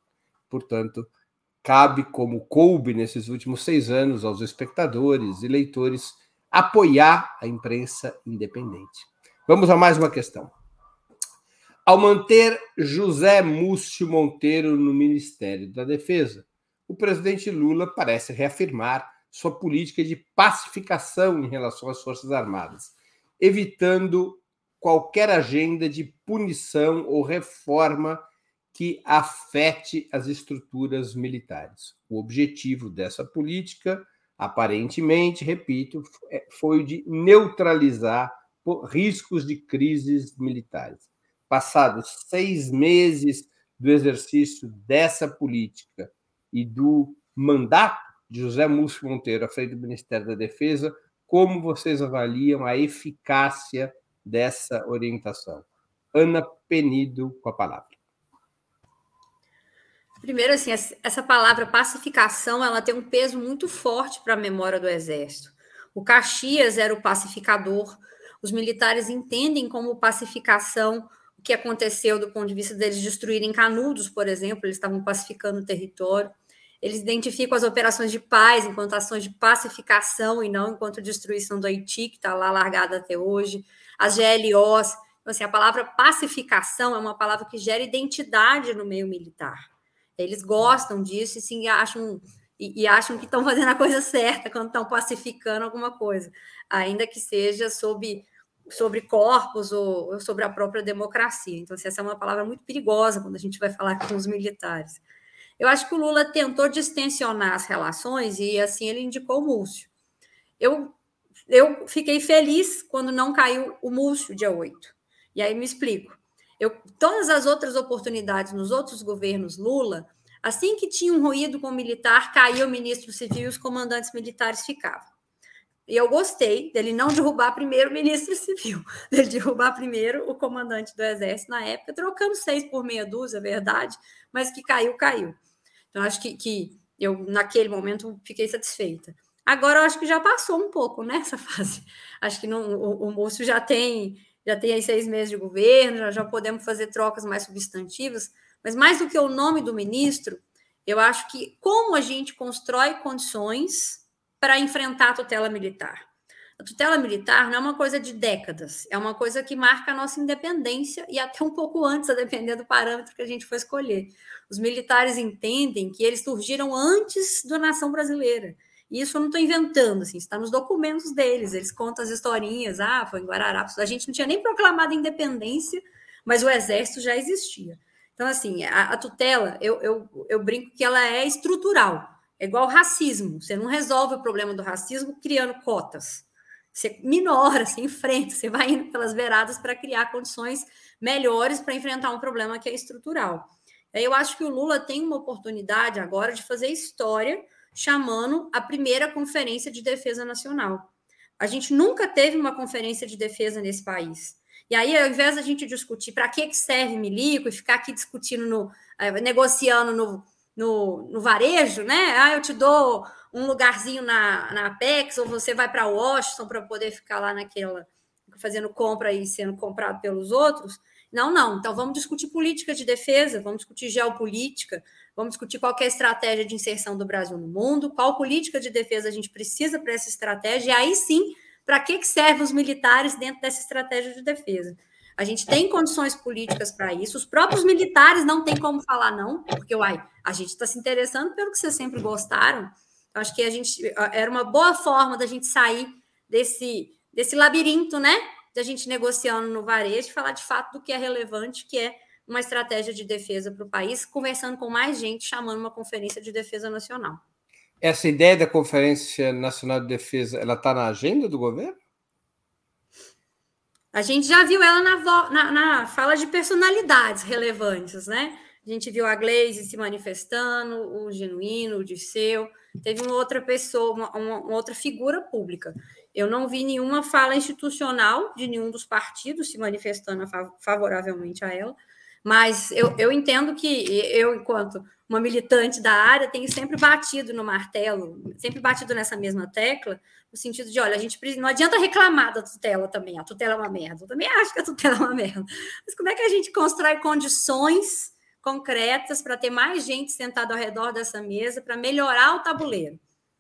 Portanto, cabe, como coube nesses últimos seis anos, aos espectadores e leitores apoiar a imprensa independente. Vamos a mais uma questão. Ao manter José Múcio Monteiro no Ministério da Defesa, o presidente Lula parece reafirmar sua política de pacificação em relação às Forças Armadas, evitando qualquer agenda de punição ou reforma que afete as estruturas militares. O objetivo dessa política, aparentemente, repito, é, foi o de neutralizar riscos de crises militares. Passados seis meses do exercício dessa política e do mandato José Múcio Monteiro à frente do Ministério da Defesa, como vocês avaliam a eficácia dessa orientação? Ana Penido, com a palavra. Primeiro, assim, essa palavra pacificação, ela tem um peso muito forte para a memória do Exército. O Caxias era o pacificador. Os militares entendem como pacificação o que aconteceu do ponto de vista deles destruírem Canudos, por exemplo, eles estavam pacificando o território. Eles identificam as operações de paz enquanto ações de pacificação e não enquanto destruição do Haiti, que está lá largada até hoje. As GLOs. Então, assim, a palavra pacificação é uma palavra que gera identidade no meio militar. Eles gostam disso e sim acham e, e acham que estão fazendo a coisa certa quando estão pacificando alguma coisa, ainda que seja sob sobre corpos ou, ou sobre a própria democracia. Então, assim, essa é uma palavra muito perigosa quando a gente vai falar com os militares. Eu acho que o Lula tentou distensionar as relações e assim ele indicou o Múcio. Eu, eu fiquei feliz quando não caiu o Múcio dia 8. E aí me explico. Eu, todas as outras oportunidades nos outros governos Lula, assim que tinha um ruído com o militar, caía o ministro civil e os comandantes militares ficavam. E eu gostei dele não derrubar primeiro o ministro civil, dele derrubar primeiro o comandante do exército na época, trocando seis por meia dúzia, é verdade, mas que caiu, caiu. Então, acho que, que eu, naquele momento, fiquei satisfeita. Agora, eu acho que já passou um pouco nessa fase. Acho que não, o, o já tem já tem aí seis meses de governo, já, já podemos fazer trocas mais substantivas, mas mais do que o nome do ministro, eu acho que como a gente constrói condições para enfrentar a tutela militar. A tutela militar não é uma coisa de décadas, é uma coisa que marca a nossa independência e até um pouco antes, a depender do parâmetro que a gente for escolher. Os militares entendem que eles surgiram antes da nação brasileira. E isso eu não estou inventando, assim, está nos documentos deles. Eles contam as historinhas, ah, foi em Guararapes. A gente não tinha nem proclamado a independência, mas o exército já existia. Então, assim, a, a tutela, eu, eu, eu brinco que ela é estrutural. É igual racismo. Você não resolve o problema do racismo criando cotas. Você minora, você enfrenta, você vai indo pelas beiradas para criar condições melhores para enfrentar um problema que é estrutural. Eu acho que o Lula tem uma oportunidade agora de fazer história, chamando a primeira conferência de defesa nacional. A gente nunca teve uma conferência de defesa nesse país. E aí, ao invés da gente discutir para que, que serve milico e ficar aqui discutindo, no, eh, negociando no, no, no varejo, né? Ah, eu te dou um lugarzinho na, na Apex, ou você vai para Washington para poder ficar lá naquela, fazendo compra e sendo comprado pelos outros. Não, não. Então vamos discutir política de defesa, vamos discutir geopolítica, vamos discutir qual é a estratégia de inserção do Brasil no mundo, qual política de defesa a gente precisa para essa estratégia, e aí sim, para que, que servem os militares dentro dessa estratégia de defesa. A gente tem condições políticas para isso. Os próprios militares não têm como falar não, porque uai, a gente está se interessando pelo que vocês sempre gostaram. Eu acho que a gente era uma boa forma da gente sair desse desse labirinto, né? De a gente negociando no varejo, falar de fato do que é relevante, que é uma estratégia de defesa para o país, conversando com mais gente, chamando uma conferência de defesa nacional. Essa ideia da Conferência Nacional de Defesa, ela está na agenda do governo? A gente já viu ela na, na, na, fala de personalidades relevantes, né? A gente viu a Glaze se manifestando, o Genuíno, o Disseu, teve uma outra pessoa, uma, uma, outra figura pública. Eu não vi nenhuma fala institucional de nenhum dos partidos se manifestando favoravelmente a ela, mas eu, eu entendo que eu, enquanto uma militante da área, tenho sempre batido no martelo, sempre batido nessa mesma tecla, no sentido de, olha, a gente não adianta reclamar da tutela também, a tutela é uma merda. Eu também acho que a tutela é uma merda. Mas como é que a gente constrói condições concretas para ter mais gente sentada ao redor dessa mesa para melhorar o tabuleiro?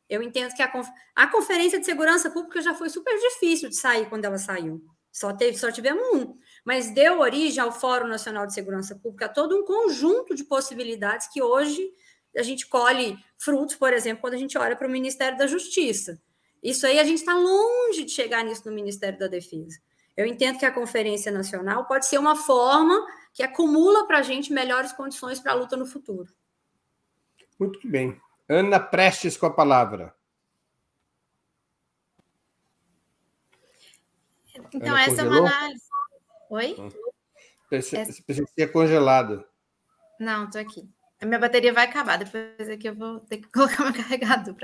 Eu entendo que a, a Conferência de Segurança Pública já foi super difícil de sair quando ela saiu. Só, teve, só tivemos um, mas deu origem ao Fórum Nacional de Segurança Pública, todo um conjunto de possibilidades que hoje a gente colhe frutos, por exemplo, quando a gente olha para o Ministério da Justiça. Isso aí a gente está longe de chegar nisso no Ministério da Defesa. Eu entendo que a Conferência Nacional pode ser uma forma que acumula para a gente melhores condições para a luta no futuro. Muito bem. Ana Prestes com a palavra. Então, essa congelou? é uma análise. Oi? Pensei, essa... pensei que tinha congelado. Não, estou aqui. A minha bateria vai acabar, depois aqui eu vou ter que colocar meu carregador.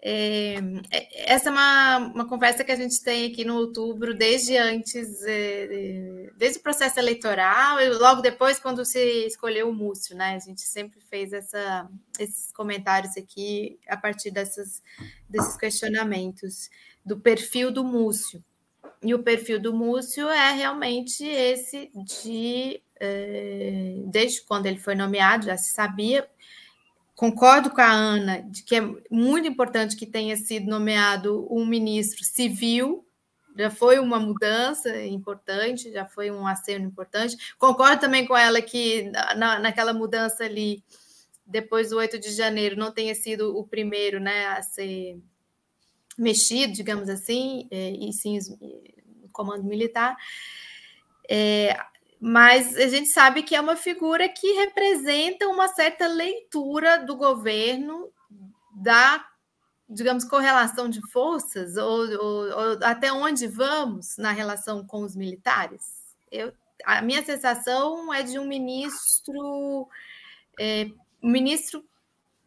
É, é, essa é uma, uma conversa que a gente tem aqui no outubro, desde antes, é, desde o processo eleitoral e logo depois, quando se escolheu o Múcio, né? A gente sempre fez essa, esses comentários aqui a partir dessas, desses questionamentos do perfil do Múcio. E o perfil do Múcio é realmente esse de, é, desde quando ele foi nomeado, já se sabia, Concordo com a Ana de que é muito importante que tenha sido nomeado um ministro civil, já foi uma mudança importante, já foi um aceno importante. Concordo também com ela que na, naquela mudança ali, depois do 8 de janeiro, não tenha sido o primeiro né, a ser mexido, digamos assim, é, e sim comando militar. É, mas a gente sabe que é uma figura que representa uma certa leitura do governo da, digamos, correlação de forças, ou, ou, ou até onde vamos na relação com os militares. Eu, a minha sensação é de um ministro, é, um ministro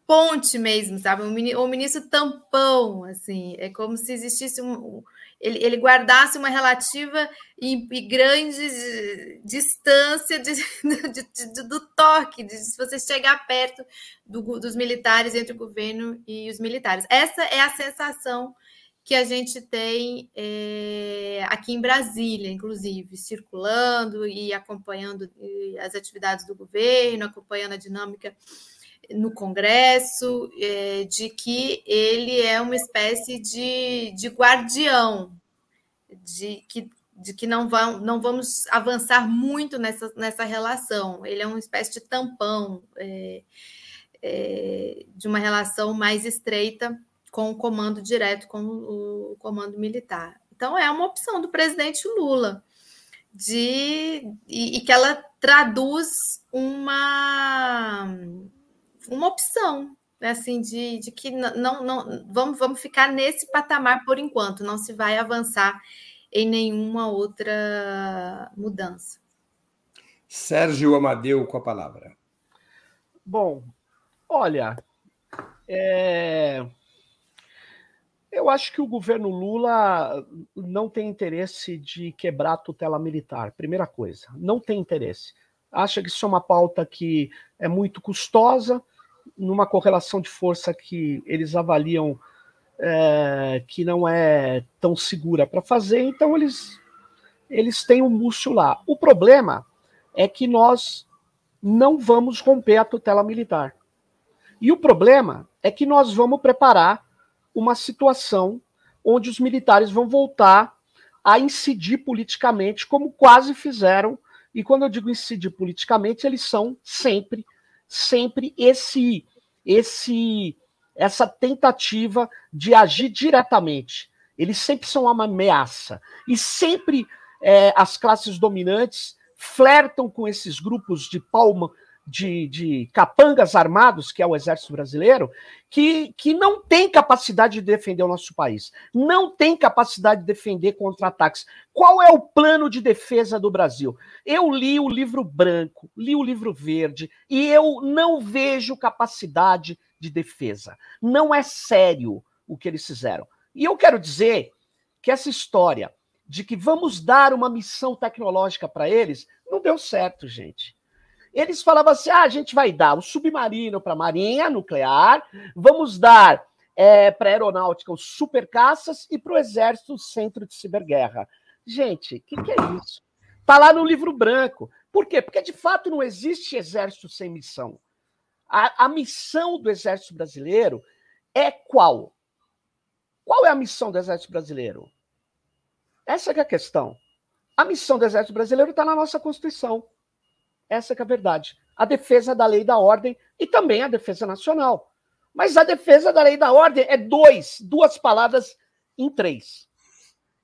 ponte mesmo, sabe? Um ministro tampão, assim, é como se existisse um, ele, ele guardasse uma relativa e, e grande distância de, de, de, do toque, de se você chegar perto do, dos militares, entre o governo e os militares. Essa é a sensação que a gente tem é, aqui em Brasília, inclusive, circulando e acompanhando as atividades do governo, acompanhando a dinâmica no Congresso, é, de que ele é uma espécie de, de guardião, de que, de que não, vão, não vamos avançar muito nessa, nessa relação. Ele é uma espécie de tampão é, é, de uma relação mais estreita com o comando direto, com o, comando militar. Então, é uma opção do presidente Lula de e, e que ela traduz uma uma opção, né, assim, de, de que não, não vamos, vamos ficar nesse patamar por enquanto, não se vai avançar em nenhuma outra mudança. Sérgio Amadeu com a palavra. Bom, olha, é... eu acho que o governo Lula não tem interesse de quebrar a tutela militar, primeira coisa, não tem interesse. Acha que isso é uma pauta que é muito custosa, numa correlação de força que eles avaliam é, que não é tão segura para fazer, então eles, eles têm o um músculo lá. O problema é que nós não vamos romper a tutela militar. E o problema é que nós vamos preparar uma situação onde os militares vão voltar a incidir politicamente, como quase fizeram. E quando eu digo incidir politicamente, eles são sempre sempre esse esse essa tentativa de agir diretamente. Eles sempre são uma ameaça e sempre é, as classes dominantes flertam com esses grupos de palma de, de, capangas armados, que é o exército brasileiro, que, que não tem capacidade de defender o nosso país, não tem capacidade de defender contra-ataques. Qual é o plano de defesa do Brasil? Eu li o livro branco, li o livro verde, e eu não vejo capacidade de defesa. Não é sério o que eles fizeram. E eu quero dizer que essa história de que vamos dar uma missão tecnológica para eles não deu certo, gente eles falavam assim: ah, a gente vai dar o submarino para a Marinha Nuclear, vamos dar é, para a aeronáutica os supercaças e para o Exército o Centro de Ciberguerra. Gente, o que, que, é isso? Está lá no livro branco. Por quê? Porque de fato não existe exército sem missão. A, a missão do Exército Brasileiro é qual? Qual é a missão do Exército Brasileiro? Essa é a questão. A missão do Exército Brasileiro está na nossa Constituição. Essa é a verdade. A defesa da lei e da ordem e também a defesa nacional. Mas a defesa da lei e da ordem é dois, duas palavras em três.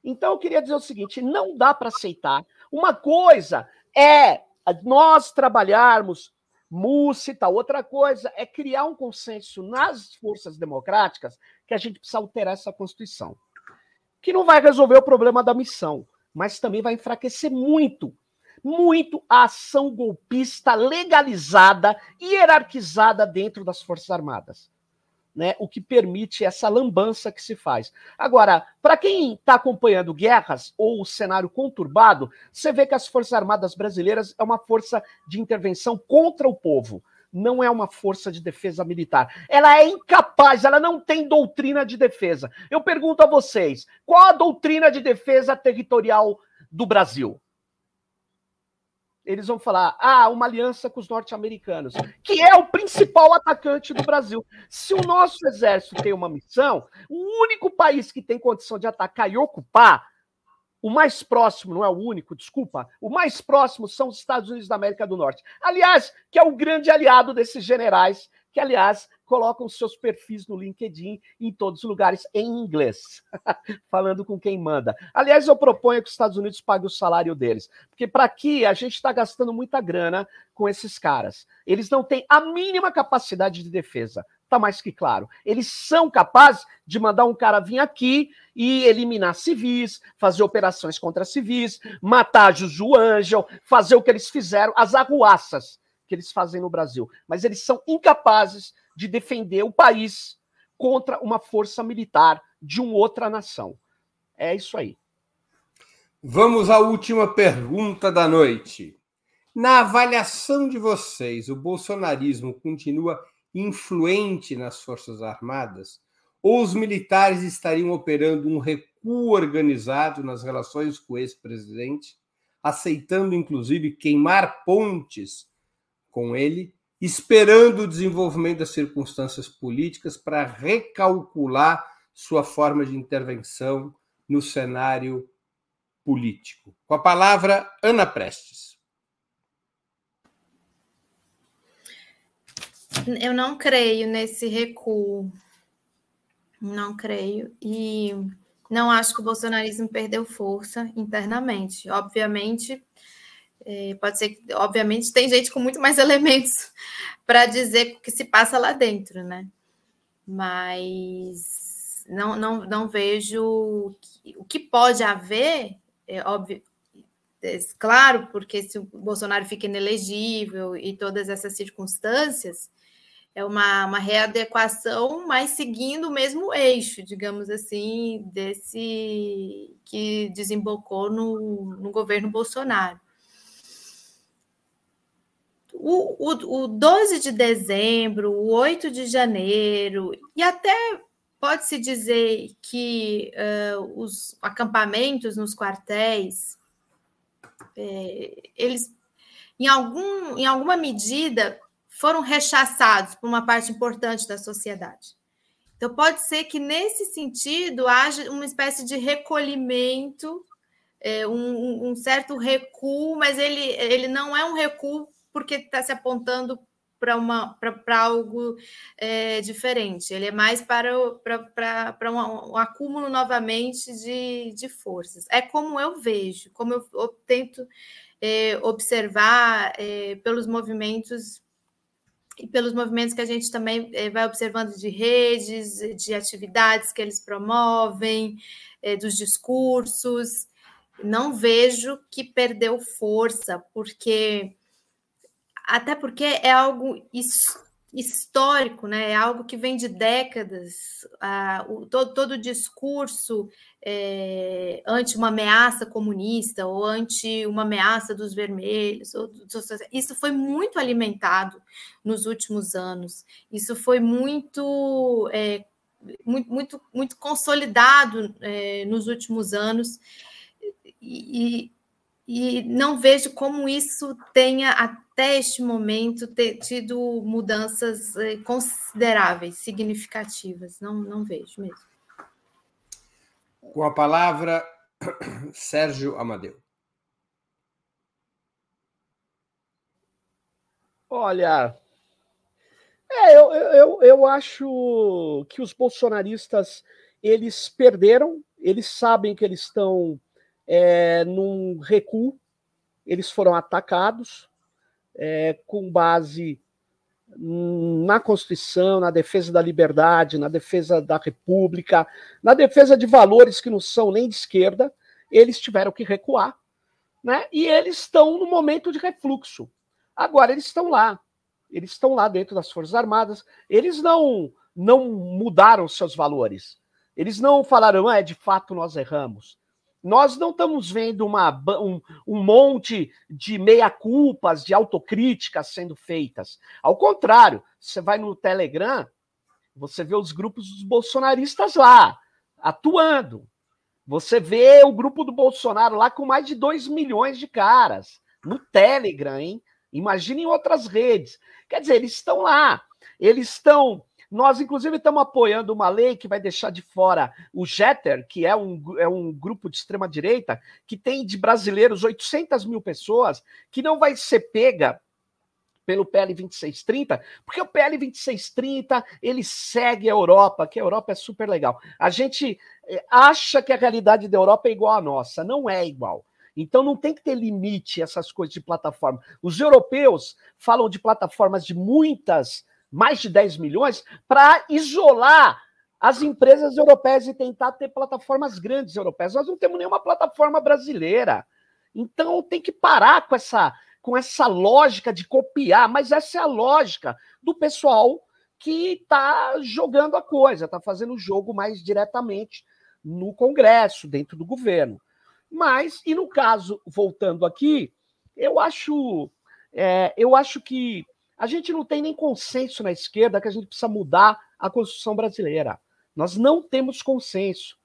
Então eu queria dizer o seguinte: não dá para aceitar. Uma coisa é nós trabalharmos música, outra coisa é criar um consenso nas forças democráticas que a gente precisa alterar essa Constituição. Que não vai resolver o problema da missão, mas também vai enfraquecer muito muito a ação golpista legalizada e hierarquizada dentro das Forças Armadas. Né, o que permite essa lambança que se faz. Agora, para quem está acompanhando guerras ou o cenário conturbado, você vê que as Forças Armadas brasileiras é uma força de intervenção contra o povo, não é uma força de defesa militar. Ela é incapaz, ela não tem doutrina de defesa. Eu pergunto a vocês: qual a doutrina de defesa territorial do Brasil? Eles vão falar: ah, uma aliança com os norte-americanos, que é o principal atacante do Brasil. Se o nosso exército tem uma missão, o único país que tem condição de atacar e ocupar, o mais próximo, não é o único, desculpa, o mais próximo são os Estados Unidos da América do Norte. Aliás, que é o grande aliado desses generais que, aliás, colocam seus perfis no LinkedIn em todos os lugares em inglês, falando com quem manda. Aliás, eu proponho que os Estados Unidos paguem o salário deles, porque para aqui a gente está gastando muita grana com esses caras. Eles não têm a mínima capacidade de defesa. Está mais que claro. Eles são capazes de mandar um cara vir aqui e eliminar civis, fazer operações contra civis, matar Juju Angel, fazer o que eles fizeram, as arruaças que eles fazem no Brasil. Mas eles são incapazes de defender o país contra uma força militar de uma outra nação. É isso aí. Vamos à última pergunta da noite. Na avaliação de vocês, o bolsonarismo continua influente nas Forças Armadas? Ou os militares estariam operando um recuo organizado nas relações com o ex-presidente, aceitando inclusive queimar pontes com ele esperando o desenvolvimento das circunstâncias políticas para recalcular sua forma de intervenção no cenário político. Com a palavra, Ana Prestes. Eu não creio nesse recuo. Não creio. E não acho que o bolsonarismo perdeu força internamente. Obviamente, é, pode ser que, obviamente, tem gente com muito mais elementos para dizer o que se passa lá dentro, né? Mas não, não, não vejo o que pode haver, é óbvio, é claro, porque se o Bolsonaro fica inelegível e todas essas circunstâncias, é uma, uma readequação, mas seguindo o mesmo eixo, digamos assim, desse que desembocou no, no governo Bolsonaro. O, o, o 12 de dezembro, o 8 de janeiro, e até pode-se dizer que uh, os acampamentos nos quartéis, é, eles, em, algum, em alguma medida, foram rechaçados por uma parte importante da sociedade. Então, pode ser que, nesse sentido, haja uma espécie de recolhimento, é, um, um, certo recuo, mas ele, ele não é um recuo porque está se apontando para algo é, diferente. Ele é mais para, para, um, um, acúmulo novamente de, de forças. É como eu vejo, como eu, eu tento é, observar é, pelos movimentos e pelos movimentos que a gente também é, vai observando de redes, de atividades que eles promovem, é, dos discursos. Não vejo que perdeu força, porque até porque é algo histórico, né? é algo que vem de décadas. Ah, o, todo, todo o discurso é, ante uma ameaça comunista ou ante uma ameaça dos vermelhos, ou, isso foi muito alimentado nos últimos anos. Isso foi muito, é, muito, muito, muito consolidado é, nos últimos anos. E, e não vejo como isso tenha até este momento tido mudanças eh, consideráveis, significativas. Não, não vejo mesmo. Com a palavra, Sérgio Amadeu. Olha, é, eu, eu, eu acho que os bolsonaristas eles perderam, eles sabem que eles estão é, num recuo, eles foram atacados é, com base na Constituição, na defesa da liberdade, na defesa da República, na defesa de valores que não são nem de esquerda, eles tiveram que recuar, né? E eles estão no momento de refluxo. Agora eles estão lá, eles estão lá dentro das Forças Armadas, eles não não mudaram seus valores. Eles não falaram, ah, é de fato nós erramos. Nós não estamos vendo uma, um, um monte de meia-culpas, de autocríticas sendo feitas. Ao contrário, você vai no Telegram, você vê os grupos dos bolsonaristas lá, atuando. Você vê o grupo do Bolsonaro lá com mais de 2 milhões de caras. No Telegram, hein? Imagine em outras redes. Quer dizer, eles estão lá. Eles estão nós, inclusive, estamos apoiando uma lei que vai deixar de fora o Jeter, que é um, é um grupo de extrema-direita, que tem de brasileiros 800 mil pessoas, que não vai ser pega pelo PL 2630, porque o PL 2630 ele segue a Europa, que a Europa é super legal. A gente eh, acha que a realidade da Europa é igual à nossa, não é igual. Então não tem que ter limite essas coisas de plataforma. Os europeus falam de plataformas de muitas, mais de 10 milhões, para isolar as empresas europeias e tentar ter plataformas grandes europeias. Nós não temos nenhuma plataforma brasileira. Então tem que parar com essa com essa lógica de copiar, mas essa é a lógica do pessoal que está jogando a coisa, está fazendo o jogo mais diretamente no Congresso, dentro do governo. Mas, e no caso, voltando aqui, eu acho, é, eu acho que a gente não tem nem consenso na esquerda que a gente precisa mudar a Constituição brasileira. Nós não temos consenso.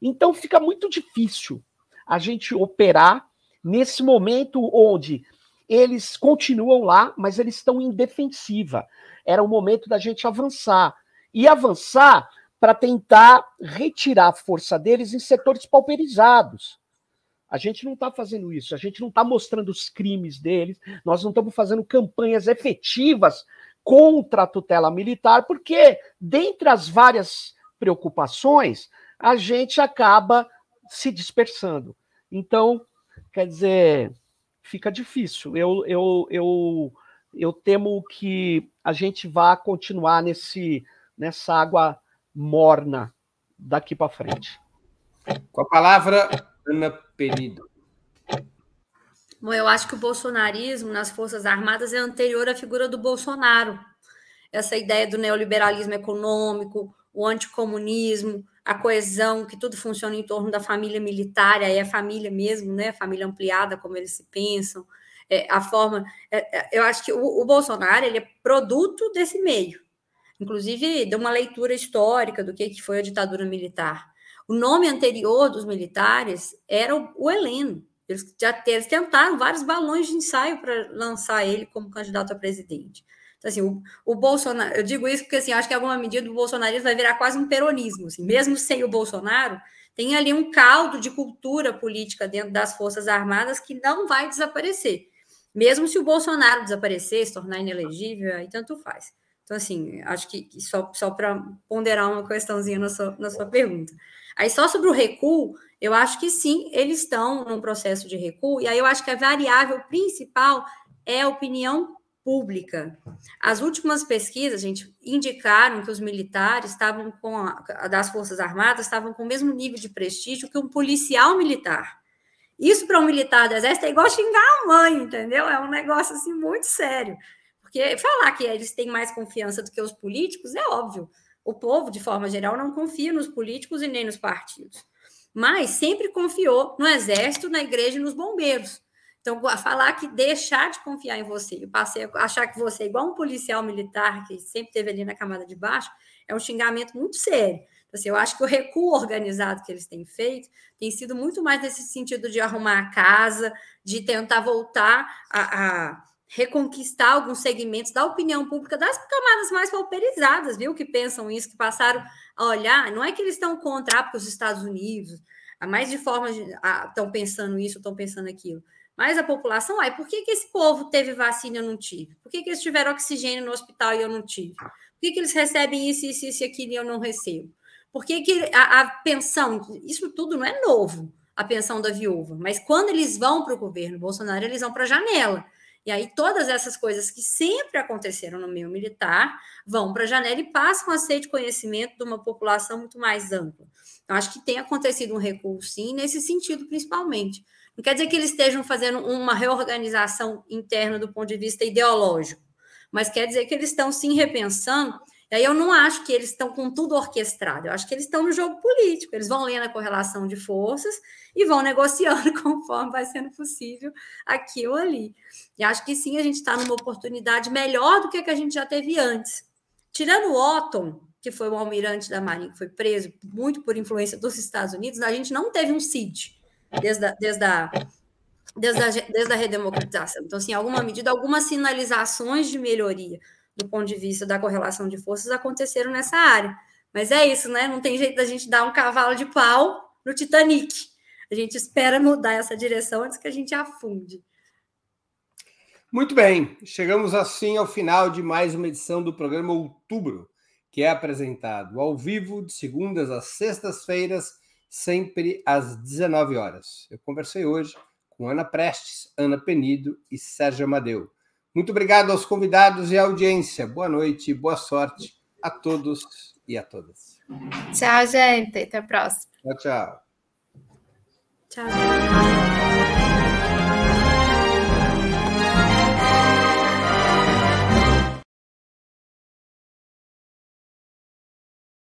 Então fica muito difícil a gente operar nesse momento onde eles continuam lá, mas eles estão em defensiva. Era o momento da gente avançar. E avançar para tentar retirar a força deles em setores pauperizados. A gente não está fazendo isso, a gente não está mostrando os crimes deles, nós não estamos fazendo campanhas efetivas contra a tutela militar, porque, dentre as várias preocupações, a gente acaba se dispersando. Então, quer dizer, fica difícil. Eu, eu, eu, eu temo que a gente vá continuar nesse, nessa água morna daqui para frente. Com a palavra, Ana Penido. Bom, eu acho que o bolsonarismo nas Forças Armadas é anterior à figura do Bolsonaro. Essa ideia do neoliberalismo econômico, o anticomunismo, a coesão, que tudo funciona em torno da família militar, aí é família mesmo, né? Família ampliada, como eles se pensam. É, a forma. É, é eu acho que o, o Bolsonaro ele é produto desse meio. Inclusive, de uma leitura histórica do que, que foi a ditadura militar. O nome anterior dos militares era o, o Heleno. Eles já eles tentaram vários balões de ensaio para lançar ele como candidato a presidente. Então, assim, o, o, Bolsonaro, eu digo isso porque, assim, acho que alguma medida o bolsonarismo vai virar quase um peronismo, assim, mesmo sem o Bolsonaro, tem ali um caldo de cultura política dentro das Forças Armadas que não vai desaparecer. Mesmo se o Bolsonaro desaparecer, se tornar inelegível, aí tanto faz. Então, assim, acho que só, só para ponderar uma questãozinha na sua, na sua pergunta. Aí, só sobre o recuo, eu acho que sim, eles estão num processo de recuo, e aí eu acho que a variável principal é a opinião pública. As últimas pesquisas, gente, indicaram que os militares estavam com a, das Forças Armadas estavam com o mesmo nível de prestígio que um policial militar. Isso para um militar do exército é igual xingar a mãe, entendeu? É um negócio assim muito sério. Porque falar que eles têm mais confiança do que os políticos é óbvio o povo, de forma geral, não confia nos políticos e nem nos partidos. Mas sempre confiou no exército, na igreja e nos bombeiros. Então, falar que deixar de confiar em você e passei a achar que você é igual um policial militar que sempre teve ali na camada de baixo é um xingamento muito sério. Então, assim, eu acho que o recuo organizado que eles têm feito tem sido muito mais nesse sentido de arrumar a casa, de tentar voltar a, a reconquistar alguns segmentos da opinião pública das camadas mais pauperizadas, viu? Que pensam isso, que passaram a olhar. Não é que eles estão contra, ah, os Estados Unidos, a mais de forma estão pensando isso, estão pensando aquilo. Mas a população, ai, por que, que esse povo teve vacina e eu não tive? Por que, que eles tiveram oxigênio no hospital e eu não tive? Por que, que eles recebem isso, isso, isso e aquilo e eu não recebo? Por que, que a, a pensão, isso tudo não é novo, a pensão da viúva, mas quando eles vão para o governo Bolsonaro, eles vão para a janela e aí todas essas coisas que sempre aconteceram no meio militar vão para a janela e passam a ser de conhecimento de uma população muito mais ampla. Eu acho que tem acontecido um recuo, sim, nesse sentido, principalmente. Não quer dizer que eles estejam fazendo uma reorganização interna do ponto de vista ideológico, mas quer dizer que eles estão sim repensando e aí eu não acho que eles estão com tudo orquestrado, eu acho que eles estão no jogo político, eles vão lendo a correlação de forças e vão negociando conforme vai sendo possível aqui ou ali. E acho que sim, a gente está numa oportunidade melhor do que a que a gente já teve antes. Tirando o Otton, que foi o almirante da Marinha, que foi preso muito por influência dos Estados Unidos, a gente não teve um CID desde a, desde a, desde a, desde a redemocratização. Então, assim, alguma medida, algumas sinalizações de melhoria do ponto de vista da correlação de forças, aconteceram nessa área. Mas é isso, né? Não tem jeito da gente dar um cavalo de pau no Titanic. A gente espera mudar essa direção antes que a gente afunde. Muito bem, chegamos assim ao final de mais uma edição do programa Outubro, que é apresentado ao vivo de segundas às sextas-feiras, sempre às 19 horas. Eu conversei hoje com Ana Prestes, Ana Penido e Sérgio Amadeu. Muito obrigado aos convidados e à audiência. Boa noite e boa sorte a todos e a todas. Tchau, gente. Até a próxima. Tchau, tchau. Tchau.